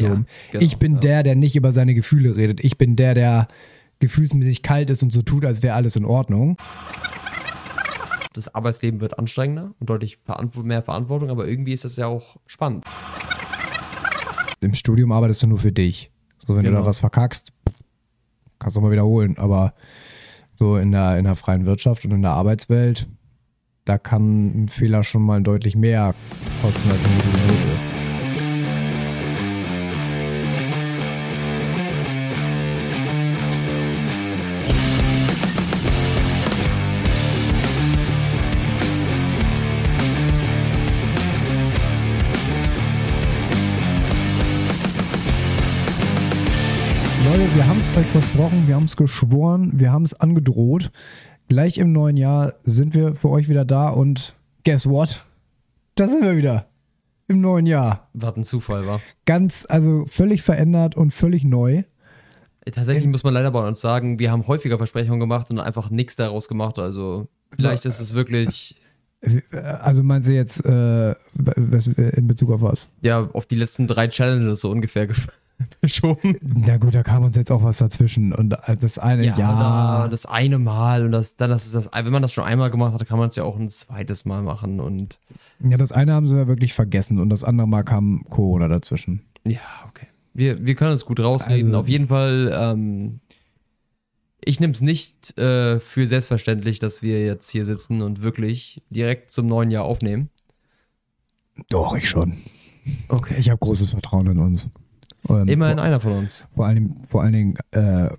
so. Ja, genau, ich bin ja. der, der nicht über seine Gefühle redet. Ich bin der, der gefühlsmäßig kalt ist und so tut, als wäre alles in Ordnung. Das Arbeitsleben wird anstrengender und deutlich mehr Verantwortung, aber irgendwie ist das ja auch spannend. Im Studium arbeitest du nur für dich. So, wenn du Genau. da was verkackst, kannst du mal wiederholen. Aber so in der, in der freien Wirtschaft und in der Arbeitswelt, da kann ein Fehler schon mal deutlich mehr kosten als eine gute Note. Haben es euch versprochen, wir haben es geschworen, wir haben es angedroht. Gleich im neuen Jahr sind wir für euch wieder da und guess what? Da sind wir wieder. Im neuen Jahr. Was ein Zufall war. Ganz, also völlig verändert und völlig neu. Tatsächlich muss man leider bei uns sagen, wir haben häufiger Versprechungen gemacht und einfach nichts daraus gemacht. Also vielleicht ist es wirklich Also meinst du jetzt äh, was- in Bezug auf was? ja auf die letzten drei Challenges so ungefähr geschoben. Na gut, da kam uns jetzt auch was dazwischen. Und das eine, ja, da das eine Mal und das, dann das ist das, wenn man das schon einmal gemacht hat, kann man es ja auch ein zweites Mal machen und ja, das eine haben sie ja wirklich vergessen und das andere Mal kam Corona dazwischen. ja, okay. Wir, wir können es gut rausreden. Also- Auf jeden Fall, ähm, ich nehme es nicht äh, für selbstverständlich, dass wir jetzt hier sitzen und wirklich direkt zum neuen Jahr aufnehmen. Doch, ich schon. Okay. Ich habe großes Vertrauen in uns. Ähm, Immerhin vor, einer von uns. vor allen Dingen, vor allen Dingen, äh,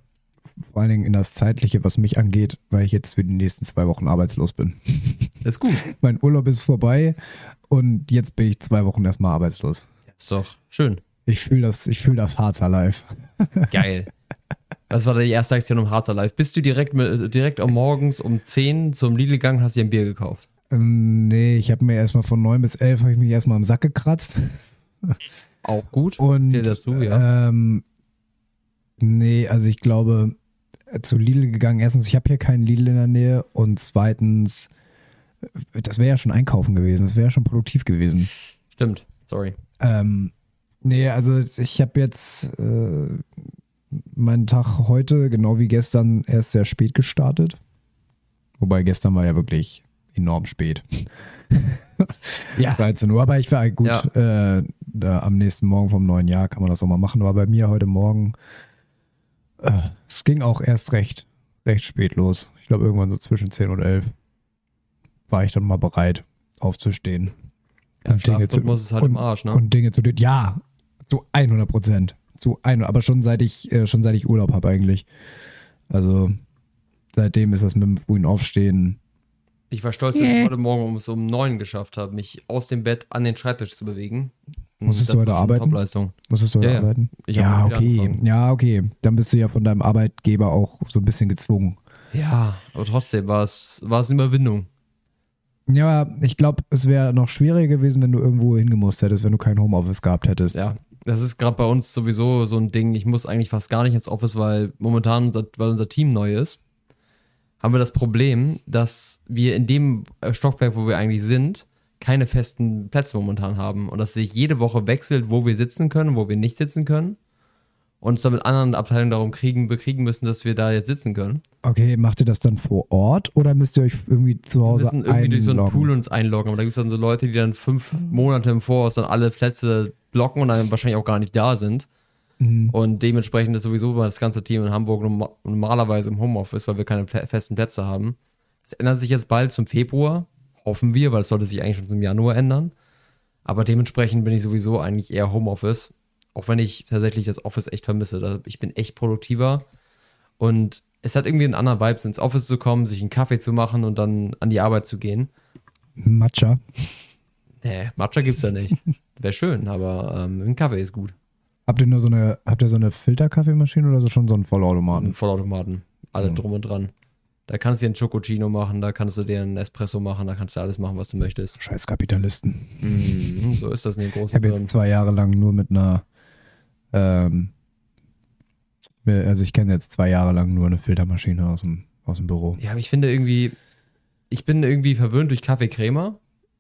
vor allen Dingen in das Zeitliche, was mich angeht, weil ich jetzt für die nächsten zwei Wochen arbeitslos bin. Ist gut. mein Urlaub ist vorbei und jetzt bin ich zwei Wochen erstmal arbeitslos. Ist doch schön. Ich fühle das, ich fühle das Harzer Live. Geil. Das war die erste Aktion im Harzer Live. Bist du direkt, mit, direkt am morgens um 10 zum Lidl gegangen und hast dir ein Bier gekauft? Ähm, nee, ich habe mir erstmal von neun bis elf habe ich mich erstmal am Sack gekratzt. Auch gut. Und dazu, ja. ähm, nee, also ich glaube, äh, zu Lidl gegangen. Erstens, ich habe hier keinen Lidl in der Nähe und zweitens, äh, das wäre ja schon einkaufen gewesen, das wäre ja schon produktiv gewesen. Stimmt. Sorry. Ähm, nee, also ich habe jetzt äh, meinen Tag heute, genau wie gestern, erst sehr spät gestartet. Wobei gestern war ja wirklich enorm spät. Ja. 13 Uhr, aber ich war gut. Ja. Äh, da am nächsten Morgen vom neuen Jahr kann man das auch mal machen. Aber bei mir heute Morgen, äh, es ging auch erst recht, recht spät los. Ich glaube, irgendwann so zwischen 10 und 11 war ich dann mal bereit, aufzustehen. Ja, Und Dinge zu- ist halt und, im Arsch, ne? Und Dinge zu tun. Ja, zu 100 Prozent. Zu 100, aber schon seit ich, äh, schon seit ich Urlaub habe eigentlich. Also seitdem ist das mit dem frühen Aufstehen. Ich war stolz, dass ich heute Morgen um es um neun geschafft habe, mich aus dem Bett an den Schreibtisch zu bewegen. Musstest du heute arbeiten? Topleistung. Musstest du Ja, heute ja. arbeiten? Ja, okay. angefangen. Ja, okay. Dann bist du ja von deinem Arbeitgeber auch so ein bisschen gezwungen. Ja, aber trotzdem war es, war es eine Überwindung. Ja, aber ich glaube, es wäre noch schwieriger gewesen, wenn du irgendwo hingemusst hättest, wenn du kein Homeoffice gehabt hättest. Ja, das ist gerade bei uns sowieso so ein Ding. Ich muss eigentlich fast gar nicht ins Office, weil momentan, unser, weil unser Team neu ist, haben wir das Problem, dass wir in dem äh, Stockwerk, wo wir eigentlich sind, keine festen Plätze momentan haben und dass sich jede Woche wechselt, wo wir sitzen können, wo wir nicht sitzen können und uns dann mit anderen Abteilungen darum kriegen, bekriegen müssen, dass wir da jetzt sitzen können. Okay, macht ihr das dann vor Ort oder müsst ihr euch irgendwie zu Wir Hause müssen irgendwie durch so einen einloggen? Pool uns einloggen, aber da gibt es dann so Leute, die dann fünf Monate im Voraus dann alle Plätze blocken und dann wahrscheinlich auch gar nicht da sind. Mhm. Und dementsprechend ist sowieso das ganze Team in Hamburg norma- normalerweise im Homeoffice, weil wir keine festen Plätze haben. Das ändert sich jetzt bald zum Februar, hoffen wir, weil es sollte sich eigentlich schon zum Januar ändern. Aber dementsprechend bin ich sowieso eigentlich eher Homeoffice, auch wenn ich tatsächlich das Office echt vermisse. Ich bin echt produktiver und es hat irgendwie einen anderen Vibe, ins Office zu kommen, sich einen Kaffee zu machen und dann an die Arbeit zu gehen. Matcha. Nee, Matcha gibt's ja nicht. Wäre schön, aber ähm, ein Kaffee ist gut. Habt ihr nur so eine, habt ihr so eine Filterkaffeemaschine oder so schon so einen Vollautomaten? Ein Vollautomaten. Alle Mhm. drum und dran. Da kannst du dir einen Chococino machen, da kannst du dir einen Espresso machen, da kannst du alles machen, was du möchtest. Scheiß Kapitalisten. Mhm, so ist das in den Ich großen habe Firmen. jetzt zwei Jahre lang nur mit einer, ähm, also ich kenne jetzt zwei Jahre lang nur eine Filtermaschine aus dem, aus dem Büro. Ja, aber ich finde irgendwie, ich bin irgendwie verwöhnt durch Kaffeecrema.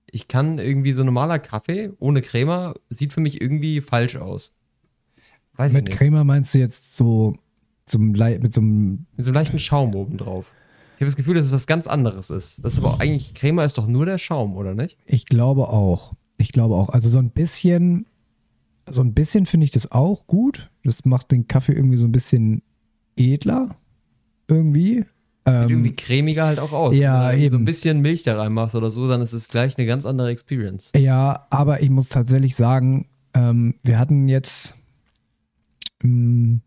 Ich kann irgendwie so normaler Kaffee ohne Crema sieht für mich irgendwie falsch aus. Weiß Mit. Crema meinst du jetzt so zum, mit so einem, Mit so einem leichten Schaum oben drauf. Ich habe das Gefühl, dass es was ganz anderes ist. Das ist aber eigentlich, Crema ist doch nur der Schaum, oder nicht? ich glaube auch. Ich glaube auch. Also so ein bisschen, so ein bisschen finde ich das auch gut. Das macht den Kaffee irgendwie so ein bisschen edler. Irgendwie. Sieht Ähm, irgendwie cremiger halt auch aus. ja, Wenn du irgendwie so eben. ein bisschen Milch da reinmachst oder so, dann ist es gleich eine ganz andere Experience. Ja, aber ich muss tatsächlich sagen, ähm, wir hatten jetzt im,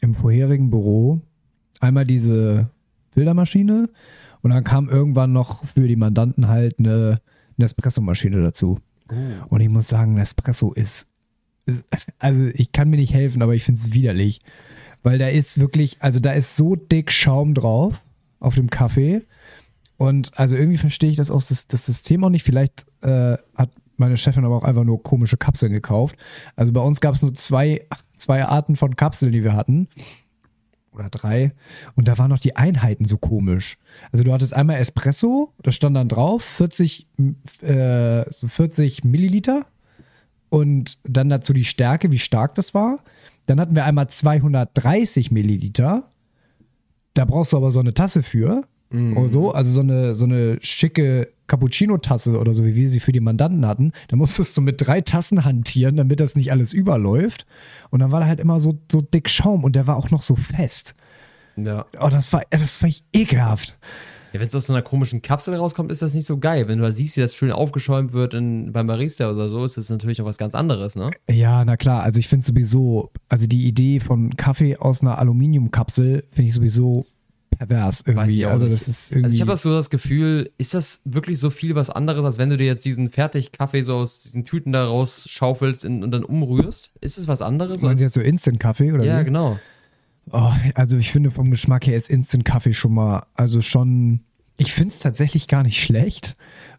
im vorherigen Büro einmal diese Filtermaschine und dann kam irgendwann noch für die Mandanten halt eine, eine Espresso-Maschine dazu. Und ich muss sagen, Espresso ist, ist, also ich kann mir nicht helfen, aber ich finde es widerlich. Weil da ist wirklich, also da ist so dick Schaum drauf auf dem Kaffee. Und also irgendwie verstehe ich das auch, das, das System auch nicht. Vielleicht äh, hat meine Chefin aber auch einfach nur komische Kapseln gekauft. Also bei uns gab es nur zwei, zwei Arten von Kapseln, die wir hatten. Oder drei. Und da waren noch die Einheiten so komisch. Also du hattest einmal Espresso, das stand dann drauf, 40, äh, so 40 Milliliter. Und dann dazu die Stärke, wie stark das war. Dann hatten wir einmal 230 Milliliter. Da brauchst du aber so eine Tasse für. Oder so, also so eine, so eine schicke Cappuccino-Tasse oder so, wie wir sie für die Mandanten hatten. Da musstest du mit drei Tassen hantieren, damit das nicht alles überläuft. Und dann war da halt immer so, so dick Schaum und der war auch noch so fest. Ja. Oh, das war, das war ich ekelhaft. Ja, wenn es aus so einer komischen Kapsel rauskommt, ist das nicht so geil. Wenn du da siehst, wie das schön aufgeschäumt wird in, beim Barista oder so, ist das natürlich auch was ganz anderes, ne? Ja, na klar. Also ich finde sowieso, also die Idee von Kaffee aus einer Aluminiumkapsel finde ich sowieso pervers irgendwie. also das ist irgendwie. Also ich habe das so das Gefühl, ist das wirklich so viel was anderes, als wenn du dir jetzt diesen Fertigkaffee so aus diesen Tüten da rausschaufelst und dann umrührst? Ist es was anderes? Meinen Sie jetzt so Instant-Kaffee oder ja, wie? genau. Oh, also ich finde vom Geschmack her ist Instant-Kaffee schon mal, also schon, ich finde es tatsächlich gar nicht schlecht,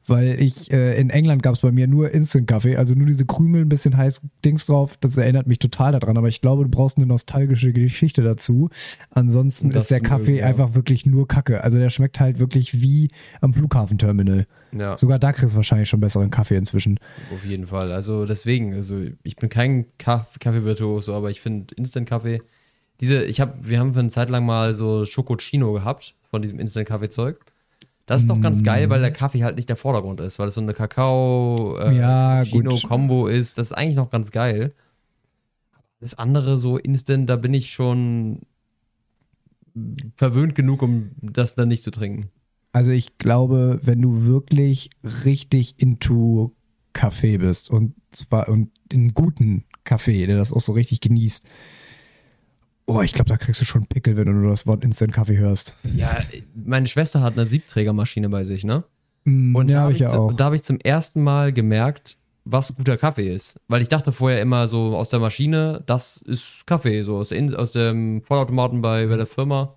weil ich, äh, in England gab es bei mir nur Instant-Kaffee, also nur diese Krümel, ein bisschen heiß Dings drauf, das erinnert mich total daran, aber ich glaube, du brauchst eine nostalgische Geschichte dazu. Ansonsten Das ist der Kaffee mögen, ja. einfach wirklich nur Kacke. Also der schmeckt halt wirklich wie am Flughafenterminal. Ja, Sogar da kriegst du wahrscheinlich schon besseren Kaffee inzwischen. auf jeden Fall. Also deswegen, also ich bin kein Kaff- Kaffeevirtuoso, aber ich finde Instant-Kaffee, diese, ich habe, wir haben für eine Zeit lang mal so Schokocino gehabt von diesem Instant-Kaffee-Zeug. Das ist doch ganz geil, weil der Kaffee halt nicht der Vordergrund ist, weil es so eine kakao äh, Ja, gut. kombo ist. Das ist eigentlich noch ganz geil. Das andere so Instant, da bin ich schon verwöhnt genug, um das dann nicht zu trinken. Also ich glaube, wenn du wirklich richtig into Kaffee bist und zwar und einen guten Kaffee, der das auch so richtig genießt, oh, ich glaube, da kriegst du schon Pickel, wenn du nur das Wort Instant Kaffee hörst. Ja, meine Schwester hat eine Siebträgermaschine bei sich, ne? Mm, Und ja, da habe ich ja zu- auch. da hab ich zum ersten Mal gemerkt, was guter Kaffee ist. Weil ich dachte vorher immer so aus der Maschine, das ist Kaffee, so aus, In- aus dem Vollautomaten bei, bei der Firma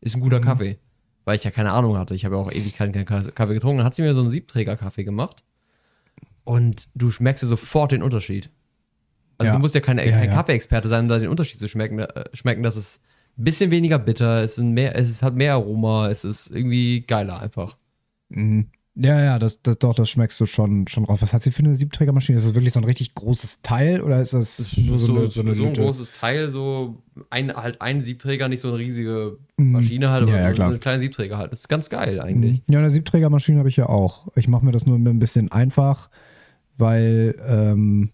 ist ein Mhm. guter Kaffee. Weil ich ja keine Ahnung hatte. Ich habe ja auch ewig keinen keinen Kaffee getrunken. Dann hat sie mir so einen Siebträger-Kaffee gemacht. Und du schmeckst dir sofort den Unterschied. Also Ja. du musst ja, keine, Ja, kein ja. Kaffee-Experte sein, um da den Unterschied zu schmecken. Äh, schmecken. Das ist ein bisschen weniger bitter, es, sind mehr, es hat mehr Aroma, es ist irgendwie geiler einfach. Mhm. Ja, ja, das, das, doch, das schmeckst du schon, schon drauf. Was hat sie für eine Siebträgermaschine? Ist das wirklich so ein richtig großes Teil oder ist das nur so, eine- so, ein Lütte? großes Teil, so ein, halt ein Siebträger, nicht so eine riesige Mhm. Maschine halt, aber Ja, ja, so, so klar. eine kleine Siebträger halt. Das ist ganz geil eigentlich. Mhm. Ja, eine Siebträgermaschine habe ich ja auch. Ich mache mir das nur ein bisschen einfach, weil, ähm,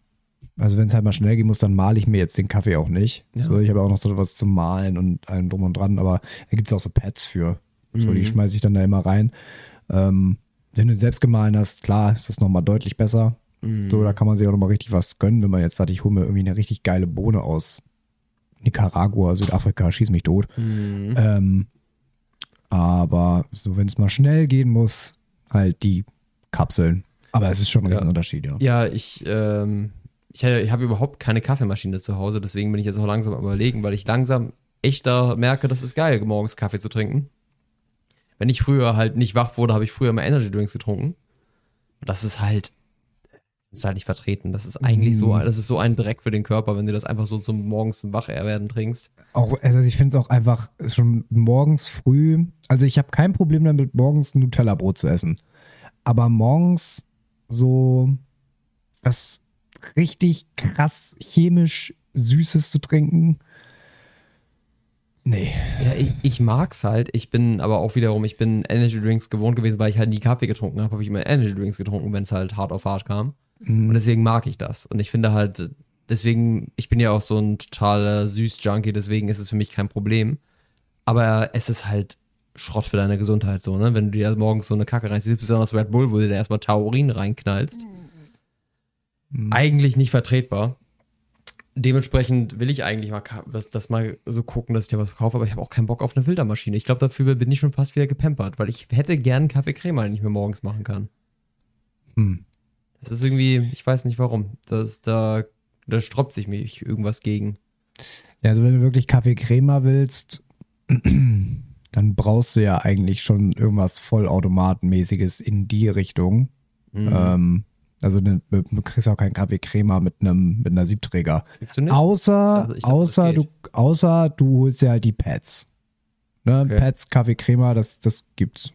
also wenn es halt mal schnell gehen muss, dann male ich mir jetzt den Kaffee auch nicht. Ja. So, ich habe auch noch so was zum Malen und allem drum und dran, aber da gibt es auch so Pads für. So, die Mhm. schmeiße ich dann da immer rein. Ähm, wenn du selbst gemahlen hast, klar, ist das nochmal deutlich besser. Mhm. So, da kann man sich auch nochmal richtig was gönnen, wenn man jetzt sagt, ich hole mir irgendwie eine richtig geile Bohne aus Nicaragua, Südafrika, schieß mich tot. Mhm. Ähm, aber so, wenn es mal schnell gehen muss, halt die Kapseln. Aber es ist schon ein Ja. Riesenunterschied, ja. Ja, ich, ähm, ich, ich habe überhaupt keine Kaffeemaschine zu Hause, deswegen bin ich jetzt auch langsam am überlegen, weil ich langsam echt da merke, das ist geil, morgens Kaffee zu trinken. Wenn ich früher halt nicht wach wurde, habe ich früher immer Energy Drinks getrunken. Das ist halt, das ist halt nicht vertreten. Das ist eigentlich so, Mhm. das ist so ein Dreck für den Körper, wenn du das einfach so zum morgens zum Wacherwerden trinkst. Auch, also ich finde es auch einfach schon morgens früh, also ich habe kein Problem damit, morgens ein Nutella-Brot zu essen. Aber morgens so was richtig krass chemisch Süßes zu trinken. Nee. Ja, ich, ich mag's halt. Ich bin aber auch wiederum, ich bin Energy Drinks gewohnt gewesen, weil ich halt nie Kaffee getrunken habe, habe ich immer Energy Drinks getrunken, wenn es halt hart auf hart kam. Mhm. Und deswegen mag ich das. Und ich finde halt, deswegen, ich bin ja auch so ein totaler Süß-Junkie, deswegen ist es für mich kein Problem. Aber es ist halt Schrott für deine Gesundheit so, ne? Wenn du dir morgens so eine Kacke reinziehst, besonders Red Bull, wo du dir erstmal Taurin reinknallst. Mhm. Eigentlich nicht vertretbar. Dementsprechend will ich eigentlich mal das, das mal so gucken, dass ich da was kaufe, aber ich habe auch keinen Bock auf eine Filtermaschine. Ich glaube, dafür bin ich schon fast wieder gepampert, weil ich hätte gern einen Kaffee-Crema, den ich mir morgens machen kann. Hm. Das ist irgendwie, ich weiß nicht warum. Das, da, da stroppt sich mich irgendwas gegen. Ja, also wenn du wirklich Kaffee-Crema willst, dann brauchst du ja eigentlich schon irgendwas vollautomatenmäßiges in die Richtung. Mhm. Ähm, also ne, du kriegst auch keinen Kaffee-Crema mit einem mit einer Siebträger. Kriegst du nicht? Außer, dachte- außer, du, außer du holst dir halt die Pads. Ne? Okay. Pads, Kaffee-Crema, das, das gibt's.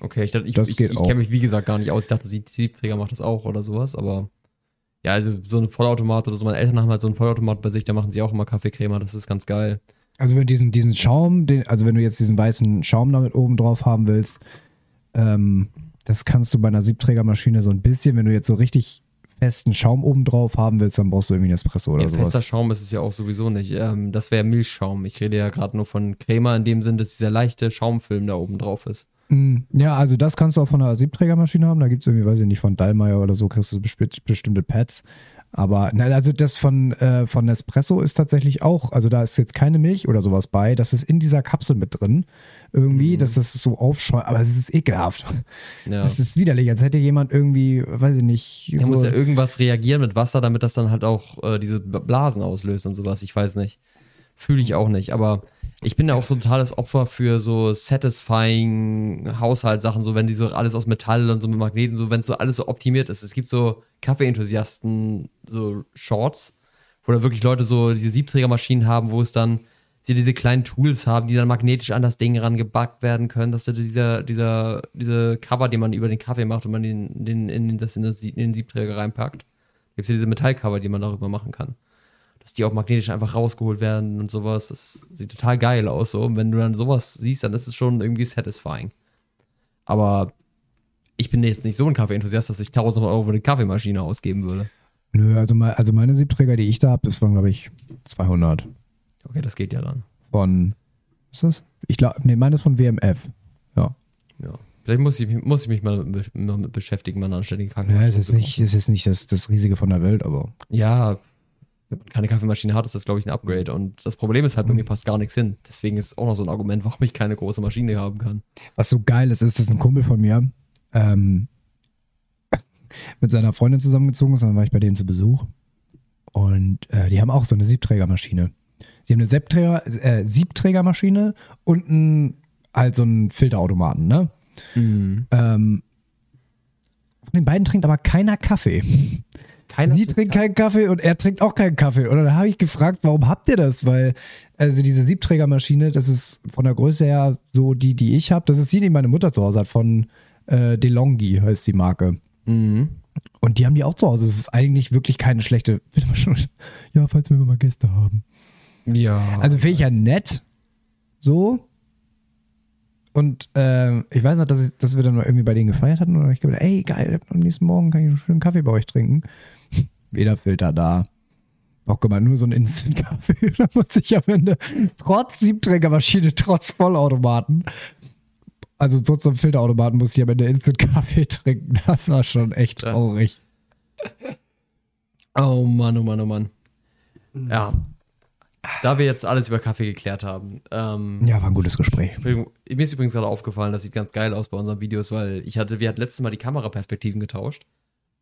Okay, ich, dachte, ich, ich, ich kenne mich wie gesagt gar nicht aus. Ich dachte, die Siebträger macht das auch oder sowas, aber ja, also so ein Vollautomat oder so. Meine Eltern haben halt so einen Vollautomat bei sich, da machen sie auch immer Kaffeecrema, das ist ganz geil. Also wenn du diesen, diesen Schaum, den, also wenn du jetzt diesen weißen Schaum damit oben drauf haben willst, ähm, das kannst du bei einer Siebträgermaschine so ein bisschen, wenn du jetzt so richtig festen Schaum oben drauf haben willst, dann brauchst du irgendwie einen Espresso oder Ja, fester sowas. Schaum ist es ja auch sowieso nicht. Ähm, das wäre Milchschaum. Ich rede ja gerade nur von Crema in dem Sinn, dass dieser leichte Schaumfilm da oben drauf ist. Mm, Ja, also das kannst du auch von einer Siebträgermaschine haben. Da gibt es irgendwie, weiß ich nicht, von Dallmayr oder so, kriegst du bestimmte Pads. Aber na, also das von, äh, von Nespresso ist tatsächlich auch, also da ist jetzt keine Milch oder sowas bei. Das ist in dieser Kapsel mit drin. Irgendwie, dass das so aufschäumt. Aber es ist ekelhaft. Ja. Es ist widerlich, als hätte jemand irgendwie, weiß ich nicht. Da so, muss ja irgendwas reagieren mit Wasser, damit das dann halt auch äh, diese Blasen auslöst und sowas. Ich weiß nicht. Fühle ich auch nicht. Aber ich bin ja auch so ein totales Opfer für so satisfying Haushaltssachen, so wenn die so alles aus Metall und so mit Magneten, so wenn es so alles so optimiert ist. Es gibt so Kaffee-Enthusiasten, so Shorts, wo da wirklich Leute so diese Siebträgermaschinen haben, wo es dann sie diese kleinen Tools haben, die dann magnetisch an das Ding rangebackt werden können, dass du dieser, dieser, diese Cover, die man über den Kaffee macht und man den, den, in, das in, das, in den Siebträger reinpackt, gibt es ja diese Metallcover, die man darüber machen kann. Dass die auch magnetisch einfach rausgeholt werden und sowas. Das sieht total geil aus. So. Und wenn du dann sowas siehst, dann ist es schon irgendwie satisfying. Aber ich bin jetzt nicht so ein Kaffee-Enthusiast, dass ich 1000 Euro für eine Kaffeemaschine ausgeben würde. Nö, also, mal, also meine Siebträger, die ich da habe, das waren, glaube ich, 200 Okay, das geht ja dann. von, was ist das? Ich glaube, nee, meine ist von WMF. Ja. Ja. Vielleicht muss ich, muss ich mich mal mal mit beschäftigen, mal eine anständige Ja, Kaffeemaschine es ist nicht, es ist nicht das, das Riesige von der Welt, aber Ja, wenn man keine Kaffeemaschine hat, ist das, glaube ich, ein Upgrade. Und das Problem ist halt, bei mir passt gar nichts hin. Deswegen ist es auch noch so ein Argument, warum ich keine große Maschine haben kann. Was so geil ist, ist, dass ein Kumpel von mir ähm, mit seiner Freundin zusammengezogen ist, und dann war ich bei denen zu Besuch. Und äh, die haben auch so eine Siebträgermaschine. Die haben eine Siebträger, äh, Siebträgermaschine und ein, halt so einen Filterautomaten, ne? Ähm, von den beiden trinkt aber keiner Kaffee. Keiner Sie trinkt keinen Kaffee und er trinkt auch keinen Kaffee. Und dann habe ich gefragt, warum habt ihr das? Weil, also diese Siebträgermaschine, das ist von der Größe her so die, die ich habe. Das ist die, die meine Mutter zu Hause hat, von äh, DeLonghi heißt die Marke. Mhm. Und die haben die auch zu Hause. Es ist eigentlich wirklich keine schlechte. Ja, falls wir mal Gäste haben. Ja. Also finde ich ja nett. So. Und äh, ich weiß noch, dass, ich, dass wir dann mal irgendwie bei denen gefeiert hatten. Und ich gedacht, ey, geil, am nächsten Morgen kann ich einen schönen Kaffee bei euch trinken. Weder Filter da. Auch gemacht, nur so ein Instant-Kaffee. da muss ich am Ende, trotz Siebträgermaschine, trotz Vollautomaten, also so zum Filterautomaten muss ich am Ende Instant-Kaffee trinken. Das war schon echt Ja. traurig. Oh Mann, oh Mann, oh Mann. Ja. Da wir jetzt alles über Kaffee geklärt haben, ähm, Ja, war ein gutes Gespräch. Mir ist übrigens gerade aufgefallen, das sieht ganz geil aus bei unseren Videos, weil ich hatte, wir hatten letztes Mal die Kameraperspektiven getauscht.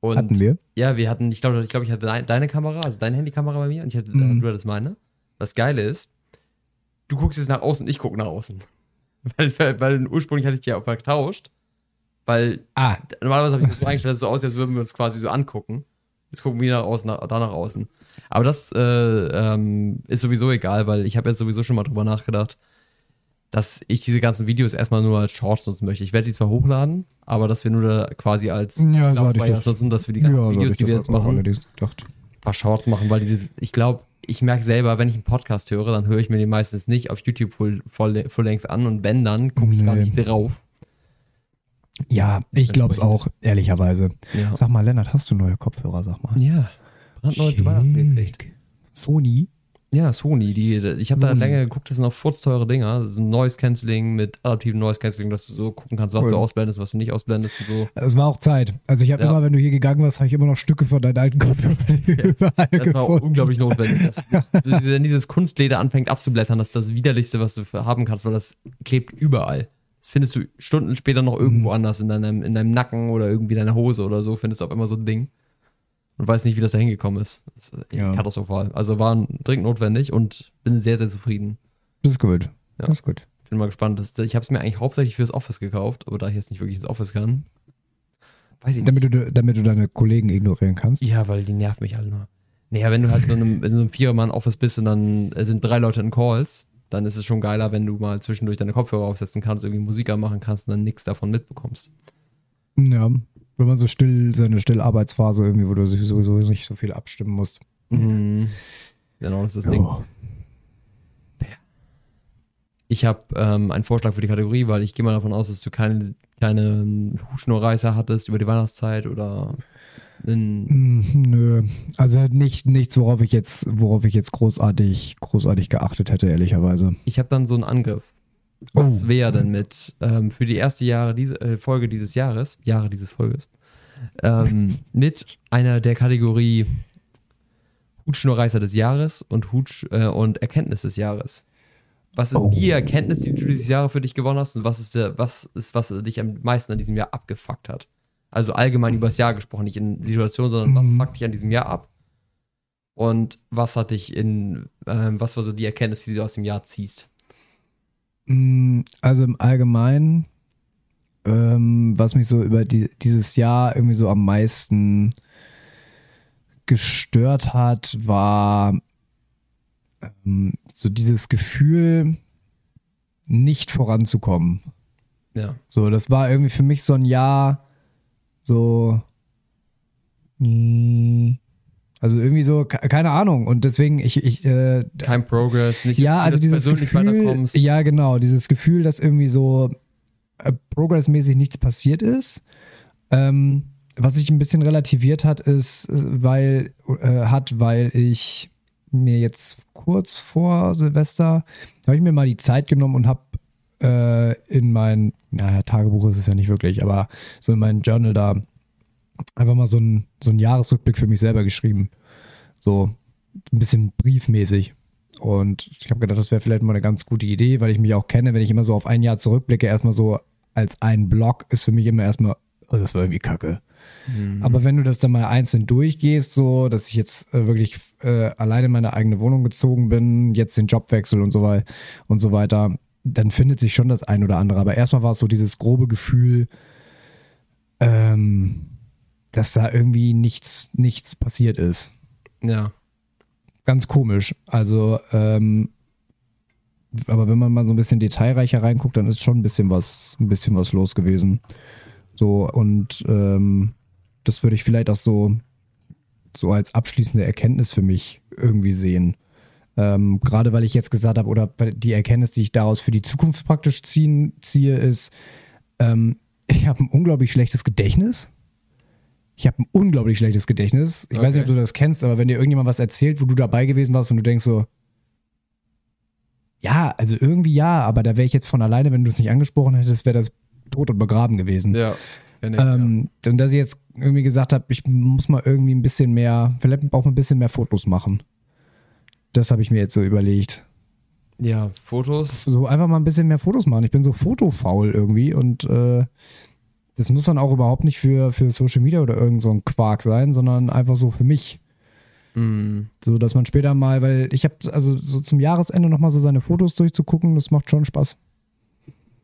Und Hatten wir? Ja, wir hatten, ich glaube, ich, glaub, ich hatte dein, deine Kamera, also deine Handykamera bei mir und ich hatte, Mhm. du hattest meine. Das Geile ist, du guckst jetzt nach außen, ich gucke nach außen. Weil, weil, weil ursprünglich hatte ich die ja auch vertauscht. Weil Ah, normalerweise habe ich das so eingestellt, dass es so aussieht, als würden wir uns quasi so angucken. Jetzt gucken wir nach außen, nach, da nach außen. Aber das äh, ähm, ist sowieso egal, weil ich habe jetzt sowieso schon mal drüber nachgedacht, dass ich diese ganzen Videos erstmal nur als Shorts nutzen möchte. Ich werde die zwar hochladen, aber dass wir nur da quasi als Ja, das. nutzen, dass wir die ganzen ja, Videos, die wir jetzt machen, ein paar Shorts machen, weil diese, ich glaube, ich merke selber, wenn ich einen Podcast höre, dann höre ich mir den meistens nicht auf YouTube Full, Full, Full Length an und wenn, dann gucke ich gar Nee. nicht drauf. Ja, ich glaube es auch, ehrlicherweise. Ja. Sag mal, Lennart, hast du neue Kopfhörer, sag mal? Ja. Brandneu zu Weihnachten gekriegt. Schick. Sony? Ja, Sony, die, ich habe da länger geguckt, das sind auch furzteure Dinger. Das ist ein Noise Cancelling mit adaptivem Noise Cancelling, dass du so gucken kannst, was Cool. du ausblendest, was du nicht ausblendest und so. Es war auch Zeit. Also ich habe Ja. immer, wenn du hier gegangen warst, habe ich immer noch Stücke von deinen alten Kopfhörern überall Das war auch unglaublich notwendig. Das, wenn dieses Kunstleder anfängt abzublättern, das ist das widerlichste, was du haben kannst, weil das klebt überall. Das findest du Stunden später noch irgendwo Mhm. anders, in deinem, in deinem Nacken oder irgendwie deiner Hose oder so, findest du auf immer so ein Ding. Und weißt nicht, wie das da hingekommen ist. Das ist Ja. katastrophal. Also war dringend notwendig und bin sehr, sehr zufrieden. Das ist gut. Ja. Das ist gut. Bin mal gespannt. Das, ich habe es mir eigentlich hauptsächlich fürs Office gekauft, aber da ich jetzt nicht wirklich ins Office kann, weiß ich nicht. Damit du, damit du deine Kollegen ignorieren kannst. Ja, weil die nerven mich alle nur. Naja, wenn du halt in so einem, in so einem Vierermann-Office bist und dann äh, sind drei Leute in Calls, dann ist es schon geiler, wenn du mal zwischendurch deine Kopfhörer aufsetzen kannst, irgendwie Musik anmachen kannst und dann nichts davon mitbekommst. Ja. Wenn man so still, so eine Stillarbeitsphase irgendwie, wo du sowieso nicht so viel abstimmen musst. Mhm. Genau, das ist das Ding. Ja. Ich habe ähm, einen Vorschlag für die Kategorie, weil ich gehe mal davon aus, dass du keine, keine Hutschnurreißer hattest über die Weihnachtszeit oder Mm, Nö. Also halt nicht, nichts, worauf ich jetzt, worauf ich jetzt großartig, großartig geachtet hätte, ehrlicherweise. Ich habe dann so einen Angriff. Was Oh. wäre denn mit ähm, für die erste Jahre diese, äh, Folge dieses Jahres, Jahre dieses Folges, ähm, mit einer der Kategorie Hutschnurreißer des Jahres und, Hutsch, äh, und Erkenntnis des Jahres. Was ist Oh. die Erkenntnis, die du dieses Jahr für dich gewonnen hast und was ist, der, was ist, was dich am meisten an diesem Jahr abgefuckt hat? Also allgemein über das Jahr gesprochen, nicht in Situationen, sondern was Mhm. fuckt dich an diesem Jahr ab? Und was hat dich in, ähm, was war so die Erkenntnis, die du aus dem Jahr ziehst? Mm, Also im Allgemeinen, ähm, was mich so über die, dieses Jahr irgendwie so am meisten gestört hat, war ähm, so dieses Gefühl, nicht voranzukommen. Ja. So, das war irgendwie für mich so ein Jahr, so, nee. Also irgendwie so, ke- keine Ahnung. Und deswegen, ich, ich, äh, kein Progress, nicht ja, also dieses persönlich Gefühl, weiterkommst. ja genau, dieses Gefühl, dass irgendwie so äh, progressmäßig nichts passiert ist. Ähm, was sich ein bisschen relativiert hat, ist, äh, weil äh, hat, weil ich mir jetzt kurz vor Silvester habe ich mir mal die Zeit genommen und habe äh, in mein, naja, Tagebuch ist es ja nicht wirklich, aber so in mein Journal da einfach mal so ein, so ein Jahresrückblick für mich selber geschrieben. So ein bisschen briefmäßig. Und ich habe gedacht, das wäre vielleicht mal eine ganz gute Idee, weil ich mich auch kenne, wenn ich immer so auf ein Jahr zurückblicke, erstmal so als ein Block ist für mich immer erstmal, oh, das war irgendwie kacke. Mhm. Aber wenn du das dann mal einzeln durchgehst, so, dass ich jetzt äh, wirklich äh, alleine in meine eigene Wohnung gezogen bin, jetzt den Jobwechsel und so weiter und so weiter, dann findet sich schon das ein oder andere. Aber erstmal war es so dieses grobe Gefühl, ähm, dass da irgendwie nichts, nichts passiert ist. Ja. Ganz komisch. Also, ähm, aber wenn man mal so ein bisschen detailreicher reinguckt, dann ist schon ein bisschen was, ein bisschen was los gewesen. So, und ähm, das würde ich vielleicht auch so, so als abschließende Erkenntnis für mich irgendwie sehen. Ähm, Gerade weil ich jetzt gesagt habe, oder die Erkenntnis, die ich daraus für die Zukunft praktisch ziehen, ziehe, ist, ähm, ich habe ein unglaublich schlechtes Gedächtnis. Ich habe ein unglaublich schlechtes Gedächtnis. Ich weiß nicht, ob Okay. du das kennst, aber wenn dir irgendjemand was erzählt, wo du dabei gewesen warst und du denkst so, ja, also irgendwie ja, aber da wäre ich jetzt von alleine, wenn du es nicht angesprochen hättest, wäre das tot und begraben gewesen. Ja. ich, Ähm, Und dass ich jetzt irgendwie gesagt habe, ich muss mal irgendwie ein bisschen mehr, vielleicht auch ein bisschen mehr Fotos machen. Das habe ich mir jetzt so überlegt. ja. ja, Fotos. So einfach mal ein bisschen mehr Fotos machen. Ich bin so fotofaul irgendwie und äh, das muss dann auch überhaupt nicht für, für Social Media oder irgend so ein Quark sein, sondern einfach so für mich. Mhm. So, dass man später mal, weil ich habe also so zum Jahresende nochmal so seine Fotos durchzugucken, das macht schon Spaß.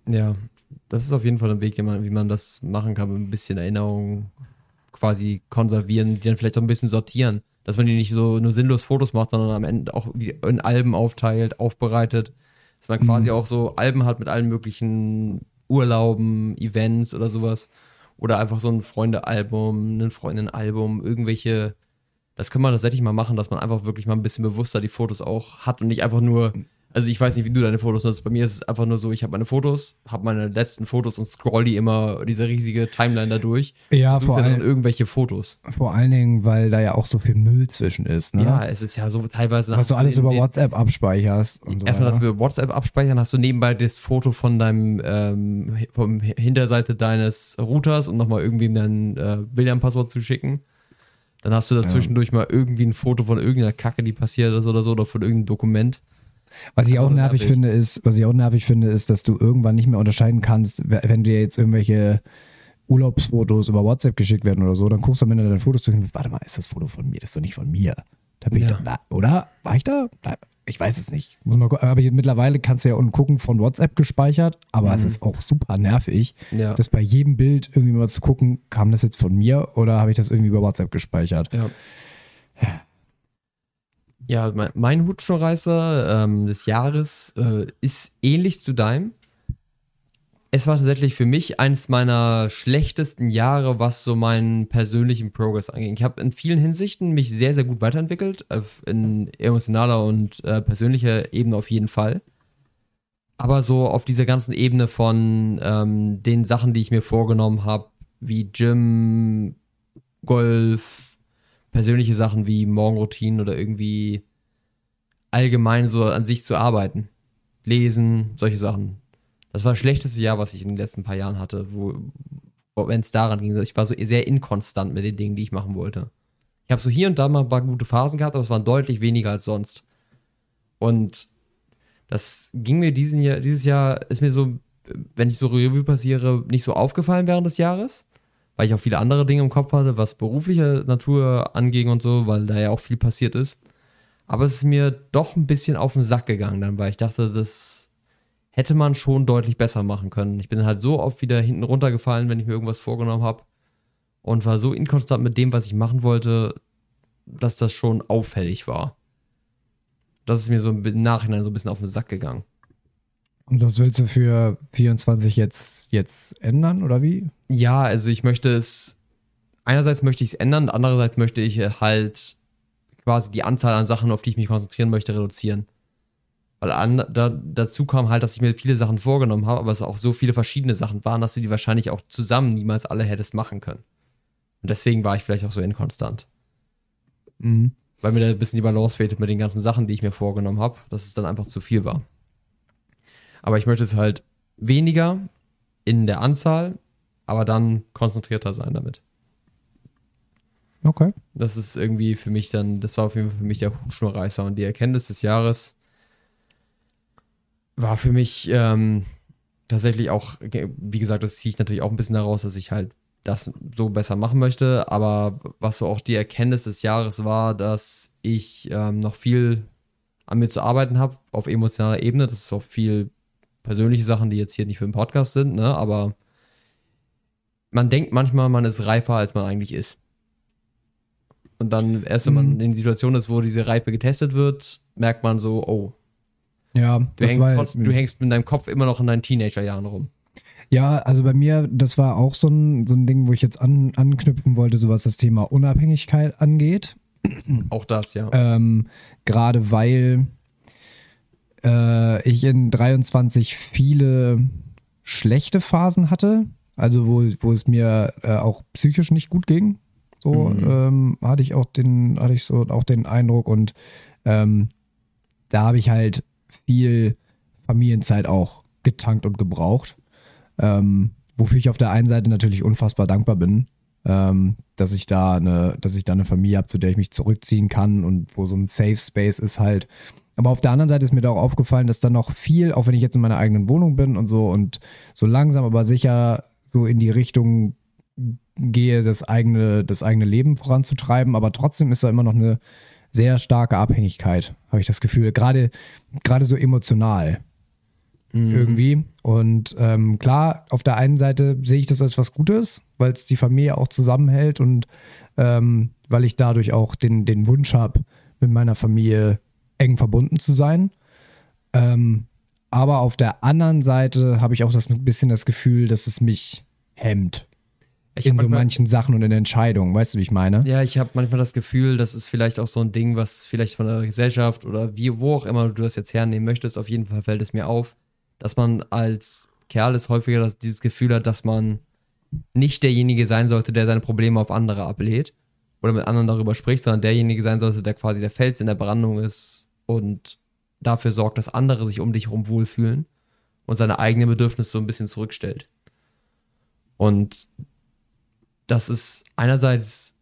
Ja. Das ist auf jeden Fall ein Weg, man, wie man das machen kann, mit ein bisschen Erinnerung quasi konservieren, die dann vielleicht auch ein bisschen sortieren. Dass man die nicht so nur sinnlos Fotos macht, sondern am Ende auch in Alben aufteilt, aufbereitet. Dass man quasi Mhm. auch so Alben hat mit allen möglichen Urlauben, Events oder sowas. Oder einfach so ein Freunde-Album, ein Freundin-Album, irgendwelche Das kann man tatsächlich mal machen, dass man einfach wirklich mal ein bisschen bewusster die Fotos auch hat und nicht einfach nur, also ich weiß nicht, wie du deine Fotos nutzt. Bei mir ist es einfach nur so, ich habe meine Fotos, habe meine letzten Fotos und scroll die immer, diese riesige Timeline da durch. Ja, vor, dann all, irgendwelche Fotos. vor allen Dingen, weil da ja auch so viel Müll zwischen ist. Ne? Ja, es ist ja so teilweise. Was du alles über WhatsApp abspeicherst. Und so Erstmal das über WhatsApp abspeichern, hast du nebenbei das Foto von deinem ähm, vom Hinterseite deines Routers und nochmal irgendwie dein äh, William-Passwort zu schicken. Dann hast du dazwischendurch mal irgendwie ein Foto von irgendeiner Kacke, die passiert ist oder so, oder von irgendeinem Dokument. Was ich auch nervig nervig. finde, ist, was ich auch nervig finde, ist, dass du irgendwann nicht mehr unterscheiden kannst, we- wenn dir jetzt irgendwelche Urlaubsfotos über WhatsApp geschickt werden oder so, dann guckst du am Ende deine Fotos durch und warte mal, ist das Foto von mir? Das ist doch nicht von mir. Da bin ich Ja. doch da, oder? War ich da? Nein, ich weiß es nicht. Muss mal, aber mittlerweile kannst du ja unten gucken von WhatsApp gespeichert, aber es ist auch super nervig, Ja. das bei jedem Bild irgendwie mal zu gucken, kam das jetzt von mir oder habe ich das irgendwie über WhatsApp gespeichert? Ja. Ja, mein, mein Hutschnurreißer ähm, des Jahres äh, ist ähnlich zu deinem. Es war tatsächlich für mich eines meiner schlechtesten Jahre, was so meinen persönlichen Progress angeht. Ich habe in vielen Hinsichten mich sehr, sehr gut weiterentwickelt, in emotionaler und äh, persönlicher Ebene auf jeden Fall. Aber so auf dieser ganzen Ebene von ähm, den Sachen, die ich mir vorgenommen habe, wie Gym, Golf, persönliche Sachen wie Morgenroutinen oder irgendwie allgemein so an sich zu arbeiten. Lesen, solche Sachen. Das war das schlechteste Jahr, was ich in den letzten paar Jahren hatte, wenn es daran ging. Ich war so sehr inkonstant mit den Dingen, die ich machen wollte. Ich habe so hier und da mal ein paar gute Phasen gehabt, aber es waren deutlich weniger als sonst. Und das ging mir diesen Jahr, dieses Jahr ist mir so, wenn ich so Revue passiere, nicht so aufgefallen während des Jahres, weil ich auch viele andere Dinge im Kopf hatte, was berufliche Natur anging und so, weil da ja auch viel passiert ist. Aber es ist mir doch ein bisschen auf den Sack gegangen dann, weil ich dachte, das hätte man schon deutlich besser machen können. Ich bin halt so oft wieder hinten runtergefallen, wenn ich mir irgendwas vorgenommen habe und war so inkonstant mit dem, was ich machen wollte, dass das schon auffällig war. Das ist mir so im Nachhinein so ein bisschen auf den Sack gegangen. Und das willst du für 24 jetzt, jetzt ändern oder wie? Ja, also ich möchte es, einerseits möchte ich es ändern, andererseits möchte ich halt quasi die Anzahl an Sachen, auf die ich mich konzentrieren möchte, reduzieren. Weil an, da, dazu kam halt, dass ich mir viele Sachen vorgenommen habe, aber es auch so viele verschiedene Sachen waren, dass du die wahrscheinlich auch zusammen niemals alle hättest machen können. Und deswegen war ich vielleicht auch so inkonstant. Mhm. Weil mir da ein bisschen die Balance fehlte mit den ganzen Sachen, die ich mir vorgenommen habe, dass es dann einfach zu viel war. Aber ich möchte es halt weniger in der Anzahl, aber dann konzentrierter sein damit. Okay. Das ist irgendwie für mich dann, das war auf jeden Fall für mich der Hutschnurreißer und die Erkenntnis des Jahres war für mich ähm, tatsächlich auch, wie gesagt, das ziehe ich natürlich auch ein bisschen daraus, dass ich halt das so besser machen möchte, aber was so auch die Erkenntnis des Jahres war, dass ich ähm, noch viel an mir zu arbeiten habe auf emotionaler Ebene. Das ist auch viel persönliche Sachen, die jetzt hier nicht für den Podcast sind, ne? aber man denkt manchmal, man ist reifer, als man eigentlich ist. Und dann, erst wenn man Mhm. in die Situation ist, wo diese Reife getestet wird, merkt man so, oh, Ja, du, hängst, war trotz, du hängst mit deinem Kopf immer noch in deinen Teenagerjahren rum. Ja, also bei mir, das war auch so ein, so ein Ding, wo ich jetzt an, anknüpfen wollte, so was das Thema Unabhängigkeit angeht. Auch das, ja. Ähm, Gerade weil äh, ich in 23 viele schlechte Phasen hatte, also wo, wo es mir äh, auch psychisch nicht gut ging. So Mhm. ähm, hatte ich auch den, hatte ich so auch den Eindruck und ähm, da habe ich halt viel Familienzeit auch getankt und gebraucht. Ähm, wofür ich auf der einen Seite natürlich unfassbar dankbar bin, ähm, dass ich da eine, dass ich da eine Familie habe, zu der ich mich zurückziehen kann und wo so ein Safe Space ist halt. Aber auf der anderen Seite ist mir da auch aufgefallen, dass da noch viel, auch wenn ich jetzt in meiner eigenen Wohnung bin und so und so langsam aber sicher so in die Richtung gehe, das eigene, das eigene Leben voranzutreiben, aber trotzdem ist da immer noch eine sehr starke Abhängigkeit, habe ich das Gefühl. Gerade, gerade so emotional irgendwie. Und ähm, klar, auf der einen Seite sehe ich das als was Gutes, weil es die Familie auch zusammenhält und ähm, weil ich dadurch auch den, den Wunsch habe, mit meiner Familie eng verbunden zu sein. Ähm, aber auf der anderen Seite habe ich auch das ein bisschen das Gefühl, dass es mich hemmt. Ich in so manchen Sachen und in Entscheidungen. Weißt du, wie ich meine? Ja, ich habe manchmal das Gefühl, das ist vielleicht auch so ein Ding, was vielleicht von der Gesellschaft oder wie, wo auch immer du das jetzt hernehmen möchtest, auf jeden Fall fällt es mir auf, dass man als Kerl ist häufiger das, dieses Gefühl hat, dass man nicht derjenige sein sollte, der seine Probleme auf andere ablädt oder mit anderen darüber spricht, sondern derjenige sein sollte, der quasi der Fels in der Brandung ist und dafür sorgt, dass andere sich um dich herum wohlfühlen und seine eigenen Bedürfnisse so ein bisschen zurückstellt. Und das ist einerseits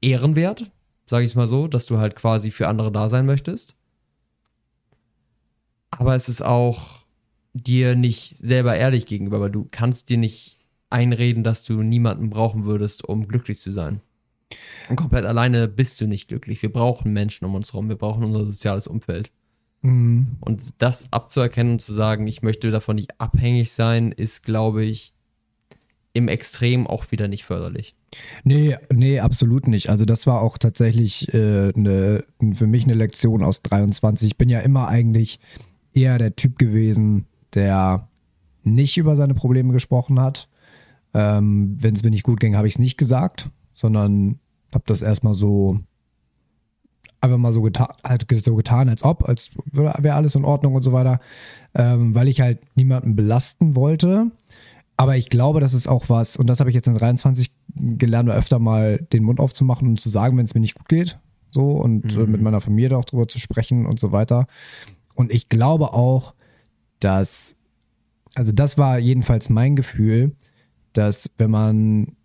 ehrenwert, sage ich mal so, dass du halt quasi für andere da sein möchtest. Aber es ist auch dir nicht selber ehrlich gegenüber, weil du kannst dir nicht einreden, dass du niemanden brauchen würdest, um glücklich zu sein. Und komplett alleine bist du nicht glücklich. Wir brauchen Menschen um uns herum, wir brauchen unser soziales Umfeld. Mhm. Und das abzuerkennen und zu sagen, ich möchte davon nicht abhängig sein, ist, glaube ich, im Extrem auch wieder nicht förderlich. Nee, nee, absolut nicht. Also das war auch tatsächlich äh, ne, für mich eine Lektion aus 23. Ich bin ja immer eigentlich eher der Typ gewesen, der nicht über seine Probleme gesprochen hat. Ähm, Wenn es mir nicht gut ging, habe ich es nicht gesagt, sondern habe das erstmal so einfach mal so getan, halt so getan, als ob, als wäre alles in Ordnung und so weiter, ähm, weil ich halt niemanden belasten wollte. Aber ich glaube, das ist auch was, und das habe ich jetzt in 23 gelernt, öfter mal den Mund aufzumachen und zu sagen, wenn es mir nicht gut geht. So und äh, mit meiner Familie da auch drüber zu sprechen und so weiter. Und ich glaube auch, dass, also das war jedenfalls mein Gefühl, dass wenn man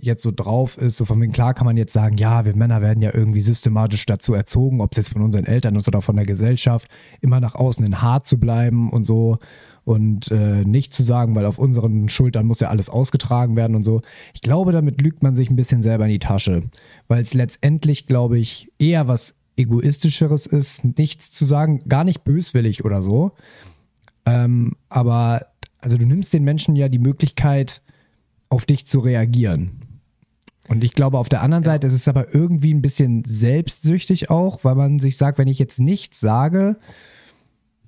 jetzt so drauf ist, so von wegen, klar kann man jetzt sagen, ja, wir Männer werden ja irgendwie systematisch dazu erzogen, ob es jetzt von unseren Eltern ist oder von der Gesellschaft, immer nach außen in hart zu bleiben und so und äh, nicht zu sagen, weil auf unseren Schultern muss ja alles ausgetragen werden und so. Ich glaube, damit lügt man sich ein bisschen selber in die Tasche, weil es letztendlich, glaube ich, eher was egoistischeres ist, nichts zu sagen, gar nicht böswillig oder so. Ähm, aber also du nimmst den Menschen ja die Möglichkeit, auf dich zu reagieren. Und ich glaube, auf der anderen Seite ist es aber irgendwie ein bisschen selbstsüchtig auch, weil man sich sagt, wenn ich jetzt nichts sage,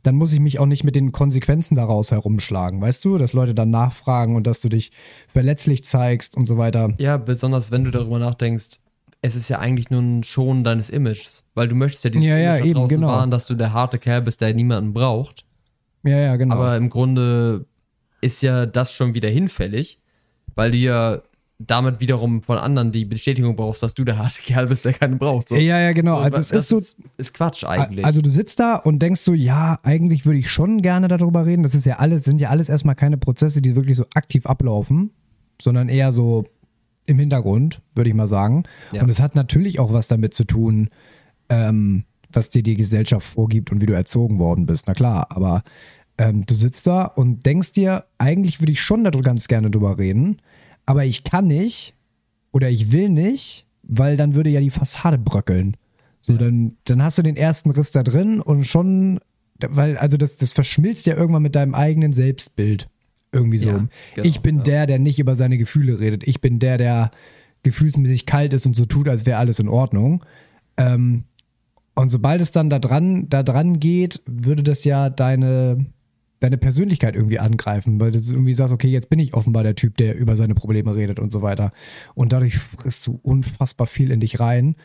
dann muss ich mich auch nicht mit den Konsequenzen daraus herumschlagen, weißt du? Dass Leute dann nachfragen und dass du dich verletzlich zeigst und so weiter. Ja, besonders wenn du darüber nachdenkst, es ist ja eigentlich nur ein Schonen deines Images, weil du möchtest ja dieses Ja, ja, Image eben, draußen genau. wahren, dass du der harte Kerl bist, der niemanden braucht. Ja, ja, genau. Aber im Grunde ist ja das schon wieder hinfällig, weil du ja damit wiederum von anderen die Bestätigung brauchst, dass du der harte Kerl bist, der keinen braucht. So. ja, ja, genau. So, also es ist so, ist, ist Quatsch eigentlich. Also du sitzt da und denkst so, ja, eigentlich würde ich schon gerne darüber reden. Das ist ja alles, sind ja alles erstmal keine Prozesse, die wirklich so aktiv ablaufen, sondern eher so im Hintergrund, würde ich mal sagen. Ja. Und es hat natürlich auch was damit zu tun, ähm, was dir die Gesellschaft vorgibt und wie du erzogen worden bist. Na klar, aber ähm, du sitzt da und denkst dir, eigentlich würde ich schon ganz gerne drüber reden, aber ich kann nicht oder ich will nicht, weil dann würde ja die Fassade bröckeln. So, dann, dann hast du den ersten Riss da drin und schon, weil, also das, das verschmilzt ja irgendwann mit deinem eigenen Selbstbild. Irgendwie so. Ja, genau, ich bin ja. der, der nicht über seine Gefühle redet. Ich bin der, der gefühlsmäßig kalt ist und so tut, als wäre alles in Ordnung. Ähm, und sobald es dann da dran, da dran geht, würde das ja deine, deine Persönlichkeit irgendwie angreifen, weil du irgendwie sagst, okay, jetzt bin ich offenbar der Typ, der über seine Probleme redet und so weiter. Und dadurch frisst du unfassbar viel in dich rein.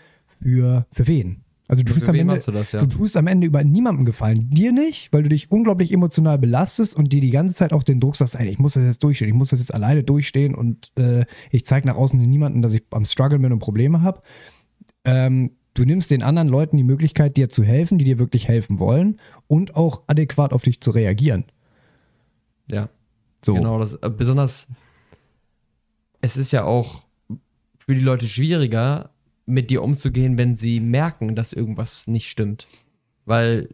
Für, für wen? Also du tust, am Ende, du das, ja? du tust am Ende über niemandem gefallen. Dir nicht, weil du dich unglaublich emotional belastest und dir die ganze Zeit auch den Druck sagst, ey, ich muss das jetzt durchstehen, ich muss das jetzt alleine durchstehen und äh, ich zeige nach außen niemanden, dass ich am Struggle bin und Probleme habe. Ähm, du nimmst den anderen Leuten die Möglichkeit, dir zu helfen, die dir wirklich helfen wollen und auch adäquat auf dich zu reagieren. ja. So. Genau, das, äh, besonders, es ist ja auch für die Leute schwieriger, mit dir umzugehen, wenn sie merken, dass irgendwas nicht stimmt. Weil,